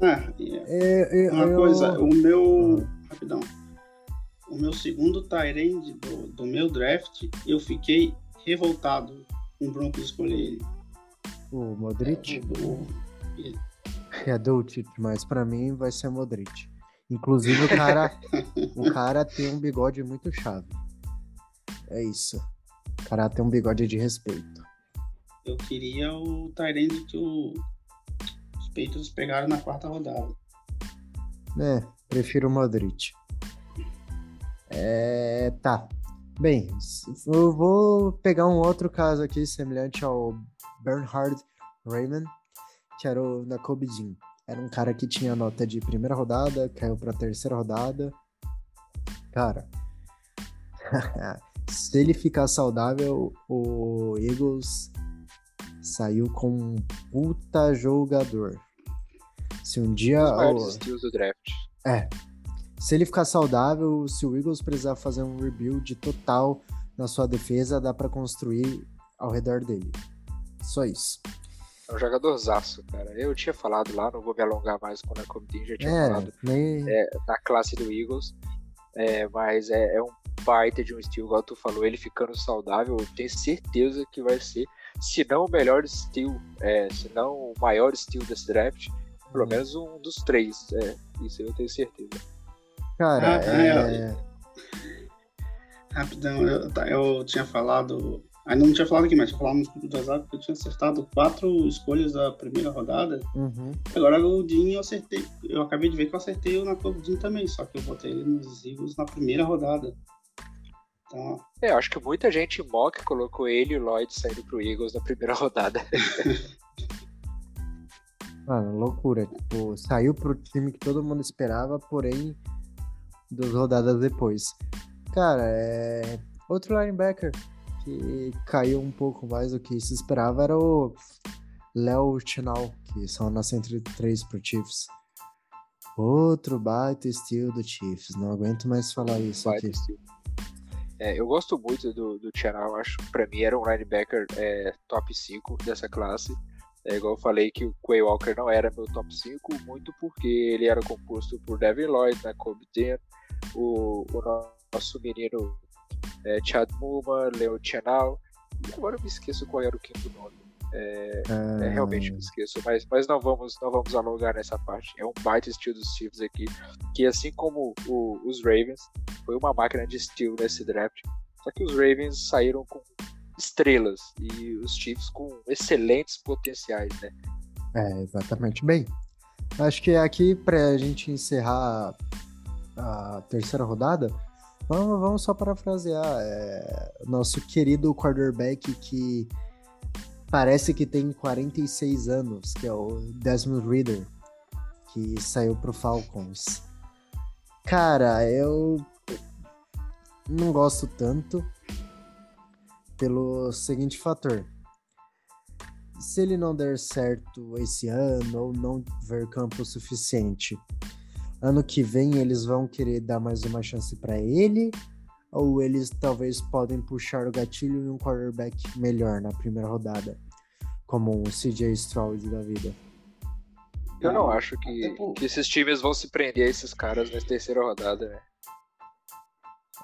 Ah, é, é, uma eu... coisa, o meu. Ah. Rapidão. O meu segundo Tyrande do, do meu draft, eu fiquei revoltado com o Broncos escolher ele. O Modric? É, É Dolcic, mas para mim vai ser Modric. Inclusive o cara, [LAUGHS] o cara tem um bigode muito chave. É isso. O cara tem um bigode de respeito. Eu queria o Tyrande que o... Patriots pegaram na quarta rodada. É, prefiro o Modric. É, tá. Bem, eu vou pegar um outro caso aqui semelhante ao Bernhard Raymond, que era o da Kobe Jean. Era um cara que tinha nota de primeira rodada, caiu pra terceira rodada. Cara, [LAUGHS] se ele ficar saudável, o Eagles saiu com um puta jogador. Se um dia. Os o... do draft. É. Se ele ficar saudável, se o Eagles precisar fazer um rebuild total na sua defesa, dá para construir ao redor dele. Só isso. É um jogadorzaço, cara. Eu tinha falado lá, não vou me alongar mais quando a Comitim já tinha é, falado nem... é, na classe do Eagles. É, mas é, é, um baita de um estilo, igual tu falou, ele ficando saudável, eu tenho certeza que vai ser, se não o melhor estilo, é, se não o maior estilo desse draft, Pelo menos um dos três, é, isso eu tenho certeza. Cara, ah, é... é... Rapidão, eu, tá, eu tinha falado Ainda não tinha falado aqui, mas tinha falado no grupo do WhatsApp que eu tinha acertado quatro escolhas da primeira rodada. Uhum. Agora o Dean eu acertei. Eu acabei de ver que eu acertei o na Dean também, só que eu botei ele nos Eagles na primeira rodada. Então... É, eu acho que muita gente mock colocou ele e o Lloyd saindo pro Eagles na primeira [LAUGHS] rodada. [LAUGHS] Mano, loucura. Tipo, saiu pro time que todo mundo esperava, porém, duas rodadas depois. Cara, é. Outro linebacker que caiu um pouco mais do que se esperava era o Léo Chinal, que são na 103 pro Chiefs. Outro baita estilo do Chiefs, não aguento mais falar isso baita aqui. É, eu gosto muito do, do Chinal, acho que pra mim era um linebacker é, top 5 dessa classe. É igual eu falei que o Quay Walker não era meu top 5, muito porque ele era composto por Devin Lloyd, né, Kobe Dean, o, o nosso menino é, Chad Muma, Leo Chenal, e agora eu me esqueço qual era o quinto nome. É, ah. é, realmente me esqueço, mas, mas não vamos não vamos alongar nessa parte. É um baita estilo dos Chiefs aqui, que assim como o, os Ravens, foi uma máquina de estilo nesse draft. Só que os Ravens saíram com estrelas e os Chiefs com excelentes potenciais, né? É, exatamente. Bem, acho que aqui para a gente encerrar a terceira rodada, Vamos, vamos só parafrasear. É, nosso querido quarterback que parece que tem 46 anos, que é o Desmond Reader, que saiu pro Falcons. Cara, eu não gosto tanto pelo seguinte fator. Se ele não der certo esse ano ou não ver campo suficiente, ano que vem eles vão querer dar mais uma chance para ele ou eles talvez podem puxar o gatilho em um quarterback melhor na primeira rodada, como um CJ Stroud da vida. Eu não acho que, que esses times vão se prender a esses caras na terceira rodada, né?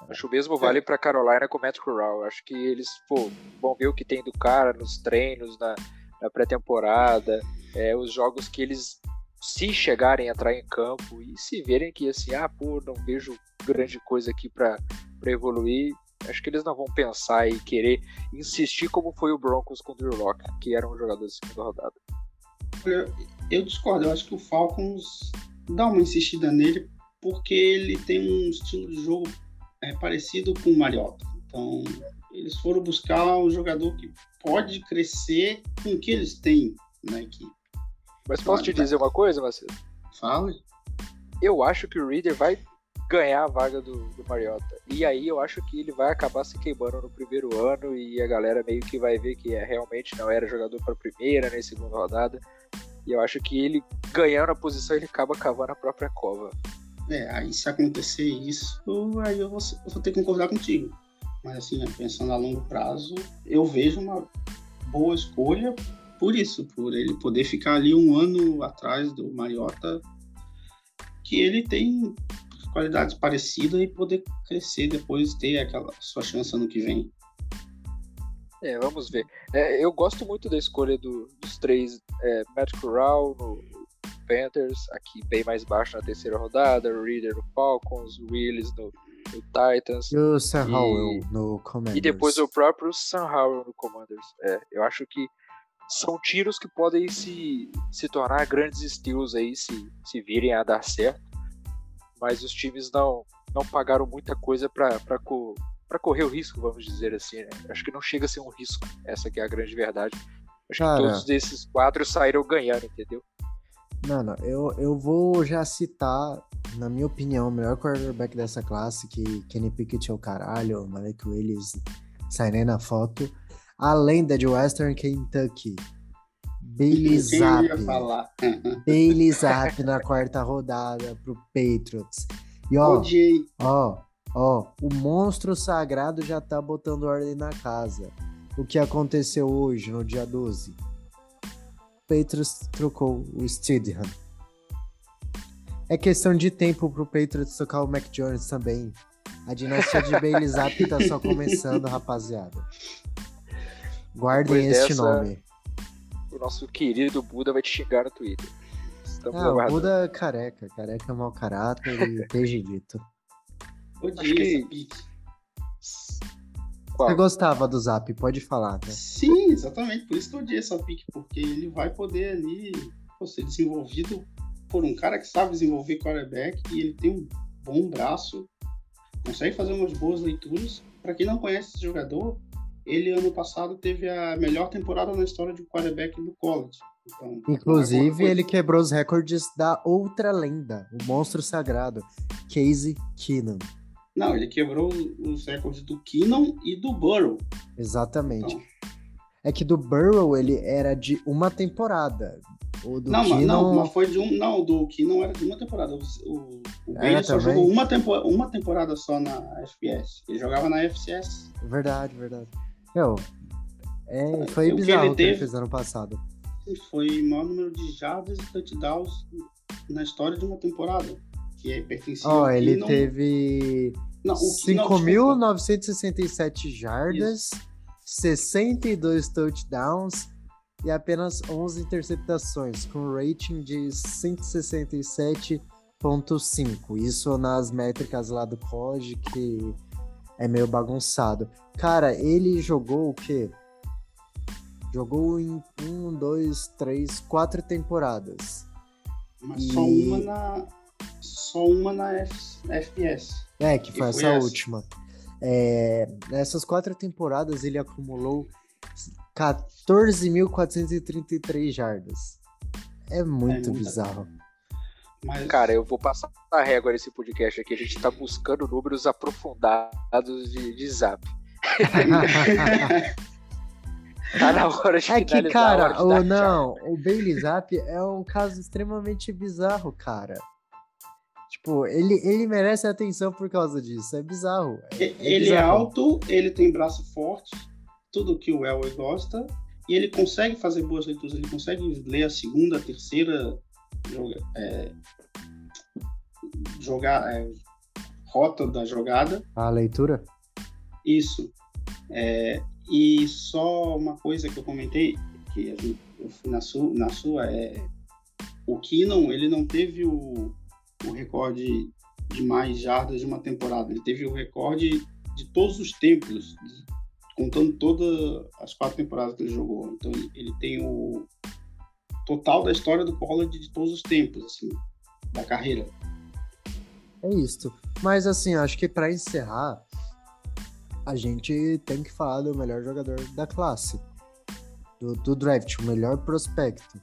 Acho o mesmo vale para Carolina com o Matt Corral. Acho que eles pô, vão ver o que tem do cara nos treinos, na, na pré-temporada, é, os jogos que eles se chegarem a entrar em campo e se verem que assim, ah, pô, não vejo grande coisa aqui para evoluir, acho que eles não vão pensar e querer insistir como foi o Broncos com o Drew Locke, que era um jogador de segunda rodada. Eu, eu discordo, eu acho que o Falcons dá uma insistida nele porque ele tem um estilo de jogo é, parecido com o Mariota. Então, eles foram buscar um jogador que pode crescer com o que eles têm na equipe. Mas posso te dizer uma coisa, Marcelo? Fala. Eu acho que o Reader vai ganhar a vaga do, do Mariota. E aí eu acho que ele vai acabar se queimando no primeiro ano e a galera meio que vai ver que é, realmente não era jogador para primeira, nem segunda rodada. E eu acho que ele ganhando a posição, ele acaba cavando a própria cova. É, aí se acontecer isso, aí eu vou, eu vou ter que concordar contigo. Mas assim, pensando a longo prazo, eu vejo uma boa escolha por isso, por ele poder ficar ali um ano atrás do Mariota, que ele tem qualidades parecidas e poder crescer depois, ter aquela sua chance ano que vem. É, vamos ver. É, eu gosto muito da escolha do, dos três, é, Matt Corral Panthers, aqui bem mais baixo na terceira rodada, Reader no Falcons, Willis no, no Titans. E o Sam e, Howell no Commanders. E depois o próprio Sam Howell no Commanders. É, eu acho que são tiros que podem se, se tornar grandes estilos aí se, se virem a dar certo. Mas os times não, não pagaram muita coisa para co, correr o risco, vamos dizer assim. Né? Acho que não chega a ser um risco, essa que é a grande verdade. Acho Cara, que todos esses quatro saíram ganhando, entendeu? Mano, eu, eu vou já citar, na minha opinião, o melhor quarterback dessa classe, que Kenny Pickett é o caralho, o Malik Willis sai nem na foto além da de Western Kentucky. Bailey [LAUGHS] Zapp. [LAUGHS] Bailey Zapp na quarta rodada pro Patriots. E ó, ó, ó, o monstro sagrado já tá botando ordem na casa. O que aconteceu hoje, no dia 12? Patriots trocou o Stidham. É questão de tempo pro Patriots tocar o Mac Jones também. A dinastia de Bailey Zapp tá só começando, rapaziada. Guardem este nome. O nosso querido Buda vai te xingar no Twitter. Estamos Ah, o. Buda é careca. Careca é mau caráter e [LAUGHS] dito. Odiei Acho que-. Qual? Você gostava do Zap, pode falar, né? Sim, exatamente. Por isso que eu odiei essa pique, porque ele vai poder ali pô, ser desenvolvido por um cara que sabe desenvolver quarterback e ele tem um bom braço, consegue fazer umas boas leituras. Para quem não conhece esse jogador, ele ano passado teve a melhor temporada na história de quarterback do college. Então, Inclusive, ele quebrou os recordes da outra lenda, o monstro sagrado, Casey Keenum. Não, ele quebrou os recordes do Keenan e do Burrow. Exatamente. Então, É que do Burrow ele era de uma temporada. O do não, mas, Keenum não, mas foi de um. Não, do Keenan era de uma temporada. O, o, Bailey só jogou uma, tempo, uma temporada só na FBS. Ele jogava na FCS. Verdade, verdade. Meu, é, foi O que bizarro ele o que ele teve- fez ano passado. Foi o maior número de jardas e touchdowns na história de uma temporada. Que é pertencia Ó, ao ele teve Não, desculpa. 5.967 jardas, 62 touchdowns e apenas 11 interceptações, com um rating de 167.5. Isso nas métricas lá do college, que é meio bagunçado. Cara, ele jogou o quê? Jogou em um, dois, três, quatro temporadas. Mas e- só uma na. Só uma na F, FPS. É, que foi foi essa essa. última. É, nessas quatro temporadas ele acumulou 14.433 jardas. É muito muita- bizarro. Mas, Cara, eu vou passar a régua nesse podcast aqui. A gente tá buscando números aprofundados de, de zap. [LAUGHS] Tá na hora de É que, cara, hora de o, dar não, o Bailey Zapp é um caso extremamente bizarro, cara. Tipo, ele, ele merece atenção por causa disso. É bizarro. É, é ele é bizarro. alto, ele tem braço forte, tudo que o Elway gosta, e ele consegue fazer boas leituras, ele consegue ler a segunda, a terceira joga, é, jogar, é, rota da jogada. A leitura? Isso. É, e só uma coisa que eu comentei, que gente- eu fui na, su, na sua, é o Keenan, ele não teve o, o recorde de mais jardas de uma temporada. Ele teve o recorde de todos os tempos, contando todas as quatro temporadas que ele jogou. Então ele, tem o total da história do college de todos os tempos, assim, da carreira. É isso. Mas assim, acho que pra encerrar, a gente tem que falar do melhor jogador da classe. Do, do draft, o melhor prospecto.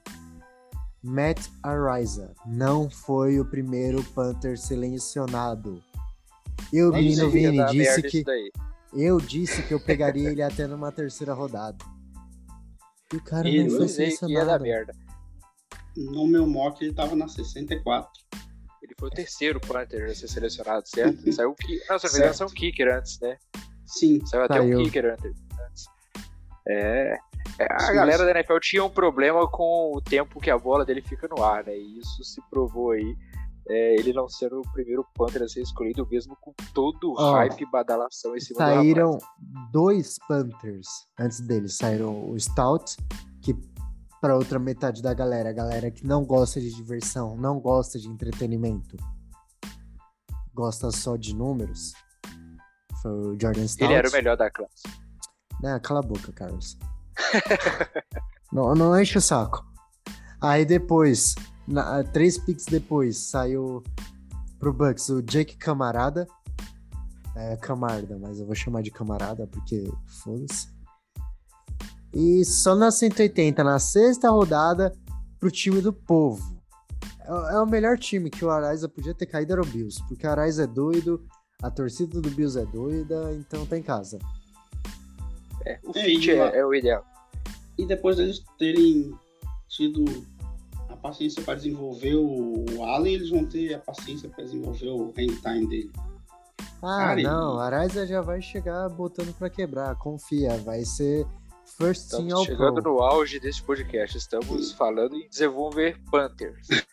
Matt Araiza não foi o primeiro Panther selecionado. E o Nem menino Vini dar disse merda que isso daí. eu disse que eu pegaria ele até numa terceira rodada. E o cara não Eu foi dizei que ia dar selecionado. merda. No meu mock ele estava na 64. Ele foi o terceiro Panther a ser selecionado, certo? [LAUGHS] Saiu o kicker. Não, se não me engano, Certo. saiu um kicker antes, né? Sim, Saiu até Saiu. um kicker antes. antes. É. é, a galera da NFL tinha um problema com o tempo que a bola dele fica no ar, né? E isso se provou aí. é, ele não sendo o primeiro Panther a ser escolhido, mesmo com todo o Ó, hype e badalação em cima Saíram dois Panthers antes dele. Saíram o Stout, que para outra metade da galera, a galera que não gosta de diversão, não gosta de entretenimento, gosta só de números. Foi o Jordan Stout. Ele era o melhor da classe. Né, cala a boca, Carlos. [LAUGHS] não, não enche o saco. Aí depois, na- três picks depois, saiu pro Bucks o Jake Camarada. É Camarda, mas eu vou chamar de Camarada porque foda-se. E só na 180, na sexta rodada, pro time do povo. É, é o melhor time que o Araiza podia ter caído era o Bills, porque o Araiza é doido, a torcida do Bills é doida, então tá em casa. É, o É, fit é, é o ideal. E depois deles terem tido a paciência para desenvolver o Allen, eles vão ter a paciência para desenvolver o hang time dele. Ah, Cara, não, a Araiza já vai chegar botando pra quebrar, confia, vai ser first team Estamos all chegando pro. no auge desse podcast. Estamos falando em desenvolver Panthers. [LAUGHS]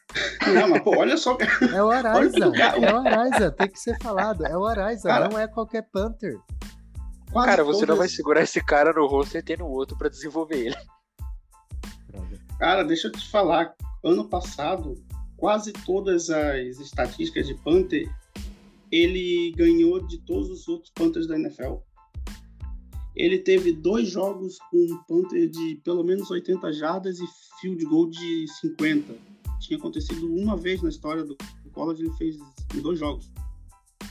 Não, mas pô, olha só. É o [LAUGHS] Araiza, é o Araiza, tem que ser falado, é o Araiza, Cara- não é qualquer Panther. Quase Cara, você não vai segurar esse cara no rosto e ter no outro pra desenvolver ele. Cara, deixa eu te falar. Ano passado, quase todas as estatísticas de Panther, ele ganhou de todos os outros Panthers da NFL. Ele teve dois jogos com um Panther de pelo menos 80 jardas e field goal de 50. Tinha acontecido uma vez na história do college, ele fez em dois jogos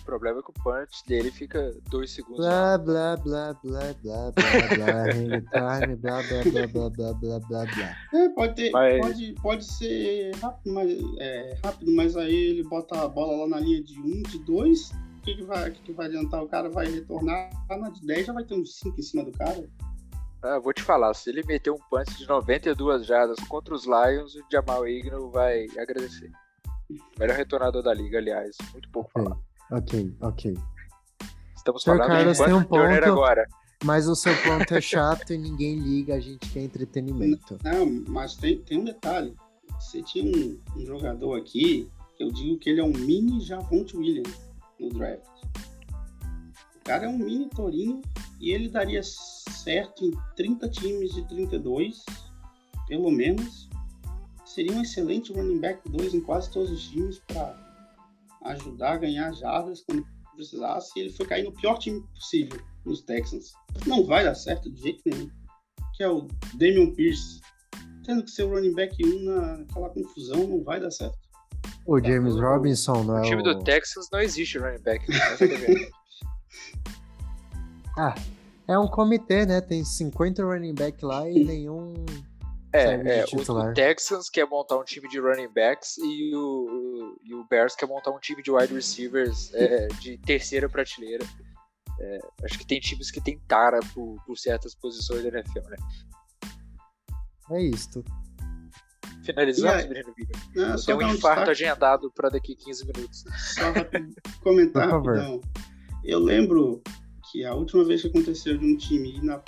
problema é que o punch dele fica dois segundos. Blá, blá, blá, blá, blá, blá, blá, time, blá, blá, blá, blá, blá, blá, blá, É, pode, ter, mas... pode, pode ser rápido mas, é, rápido, mas aí ele bota a bola lá na linha de um, de dois. O que, que, vai, que, que vai adiantar? O cara vai retornar na de 10, já vai ter uns 5 em cima do cara. Ah, vou te falar, se ele meter um punch de 92 jardas contra os Lions, o Jamal Igno vai agradecer. Melhor retornador da liga, aliás. Muito pouco falar. Ok, ok. Estamos Sr. falando Carlos de tem um ponto. agora. Mas o seu ponto é chato e ninguém liga, a gente quer entretenimento. [LAUGHS] Não, mas tem, tem um detalhe. Você tinha um, um jogador aqui, que eu digo que ele é um mini Javonte Williams no draft. O cara é um mini Torinho e ele daria certo em 30 times de 32, pelo menos. Seria um excelente running back 2 em quase todos os times para ajudar a ganhar jardas quando precisasse. E ele foi cair no pior time possível, nos Texans. Não vai dar certo de jeito nenhum. Que é o Damian Pierce. Tendo que ser o running back 1 naquela confusão, não vai dar certo. O James Robinson não No é time o... do Texans não existe running back. Essa é. [LAUGHS] Ah, é um comitê, né? Tem 50 running back lá e [LAUGHS] nenhum É, é o, Texans quer montar um time de running backs e o, e o Bears quer montar um time de wide receivers é, de terceira prateleira. É, acho que tem times que tem tara por, por certas posições da NFL, né? É isto. Finalizamos, aí? menino Vitor. Não, tenho um um infarto destaque, agendado para daqui 15 minutos. só comentar Por favor. rapidão. Eu lembro que a última vez que aconteceu de um time ir na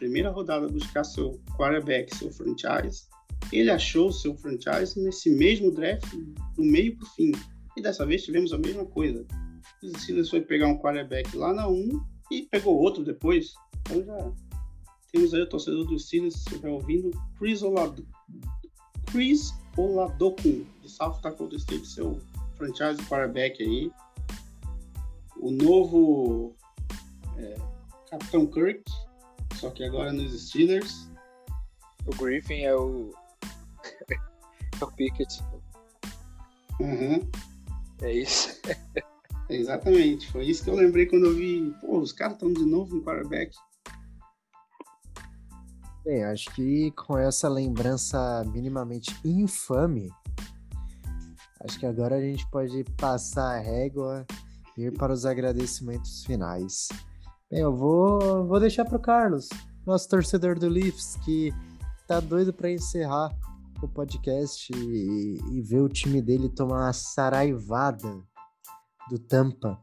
primeira rodada buscar seu quarterback, seu franchise, ele achou o seu franchise nesse mesmo draft, do meio pro fim. E dessa vez tivemos a mesma coisa. O Steelers foi pegar um quarterback lá na 1 e pegou outro depois. Então já temos aí o torcedor do Steelers, se estiver ouvindo, Chris Olado. Chris Oladokun, de South Dakota State, seu franchise quarterback aí. O novo é, Capitão Kirk, só que agora nos Steelers. O Griffin é o. [LAUGHS] é o Pickett. Aham, É isso. [LAUGHS] exatamente. Foi isso que eu lembrei quando eu vi. Pô, os caras estão de novo em quarterback. Bem, acho que com essa lembrança minimamente infame, acho que agora a gente pode passar a régua e ir para os agradecimentos finais. Bem, eu vou, vou deixar para o Carlos, nosso torcedor do Leafs, que tá doido para encerrar o podcast e, e ver o time dele tomar uma saraivada do Tampa.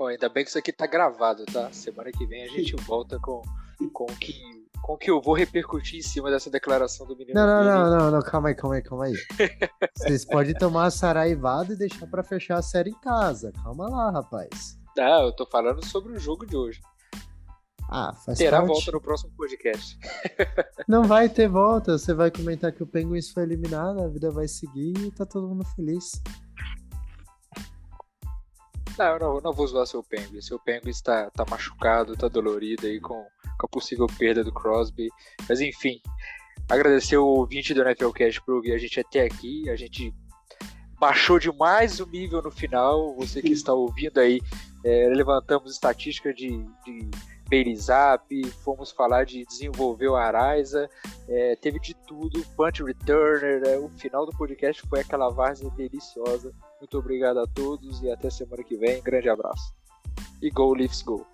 Ó, ainda bem que isso aqui tá gravado, tá? Semana que vem a gente [LAUGHS] volta com, com o que. Com que eu vou repercutir em cima dessa declaração do menino. Não, não, não, não, não, calma aí, calma aí, calma aí. Vocês podem tomar a saraivada e deixar pra fechar a série em casa. Calma lá, rapaz. Não, eu tô falando sobre o jogo de hoje. Ah, faz Terá parte. volta no próximo podcast. [LAUGHS] Não vai ter volta. Você vai comentar que o Penguins foi eliminado, a vida vai seguir e tá todo mundo feliz. Não, eu não, eu não vou zoar seu Penguin. Seu Penguin está tá machucado, tá dolorido aí com, com a possível perda do Crosby. Mas enfim, agradecer o ouvinte do NFL Cash por ouvir a gente até aqui. A gente baixou demais o nível no final. Você que está ouvindo aí, é, levantamos estatística de, de fomos falar de desenvolver o Araiza, é, teve de tudo, punch returner. é, o final do podcast foi aquela várzea deliciosa. Muito obrigado a todos e até semana que vem. Grande abraço. E go, Leafs, go.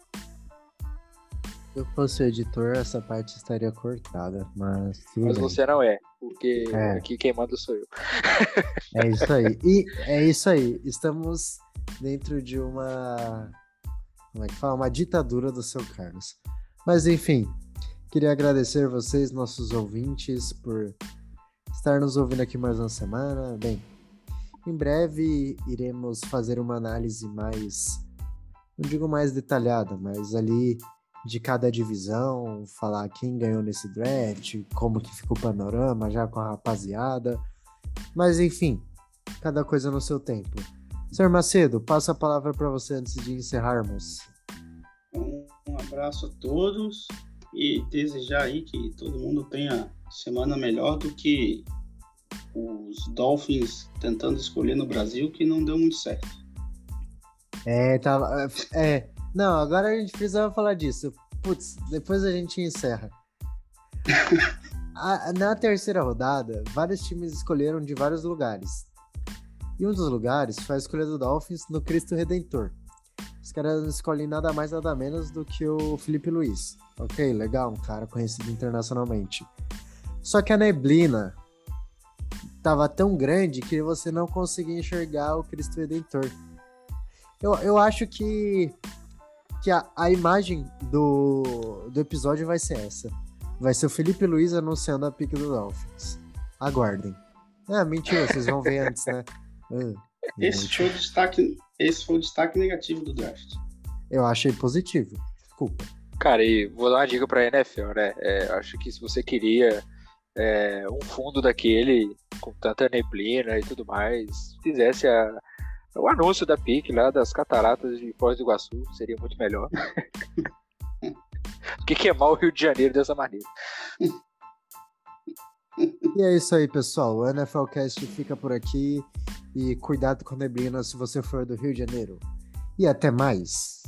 Se eu fosse o editor, essa parte estaria cortada, mas Mas bem. você não é, porque É. aqui quem manda sou eu. É isso aí. E [LAUGHS] é isso aí. Estamos dentro de uma. Como é que fala? Uma ditadura do seu Carlos. Mas enfim, queria agradecer vocês, nossos ouvintes, por estar nos ouvindo aqui mais uma semana. Bem, em breve iremos fazer uma análise mais. Não digo mais detalhada, mas ali de cada divisão, falar quem ganhou nesse draft, como que ficou o panorama já com a rapaziada. Mas enfim, cada coisa no seu tempo. Senhor Macedo, passo a palavra para você antes de encerrarmos. Um abraço a todos e desejar aí que todo mundo tenha semana melhor do que os Dolphins tentando escolher no Brasil, que não deu muito certo. É, tava. É. Não, agora a gente precisava falar disso. Putz, depois a gente encerra. [LAUGHS] a, na terceira rodada, vários times escolheram de vários lugares. E um dos lugares foi a escolha do Dolphins no Cristo Redentor. Os caras escolhem nada mais nada menos do que o Felipe Luiz. Ok, legal, um cara conhecido internacionalmente. Só que a neblina tava tão grande que você não conseguia enxergar o Cristo Redentor. Eu, eu acho que, que a, a imagem do, do episódio vai ser essa. Vai ser o Felipe Luiz anunciando a pique do Dolphins. Aguardem. Ah, mentira, vocês vão ver antes, né? [LAUGHS] Ah, esse, foi o destaque, esse foi o destaque negativo do draft. Eu achei positivo. Desculpa. Cara, e vou dar uma dica pra NFL, né? É, acho que se você queria é, um fundo daquele com tanta neblina e tudo mais, fizesse a, o anúncio da PIC lá das cataratas de Foz do Iguaçu, seria muito melhor. O [LAUGHS] que queimar o Rio de Janeiro dessa maneira. E é isso aí, pessoal. O NFLcast fica por aqui. E cuidado com a neblina se você for do Rio de Janeiro. E até mais.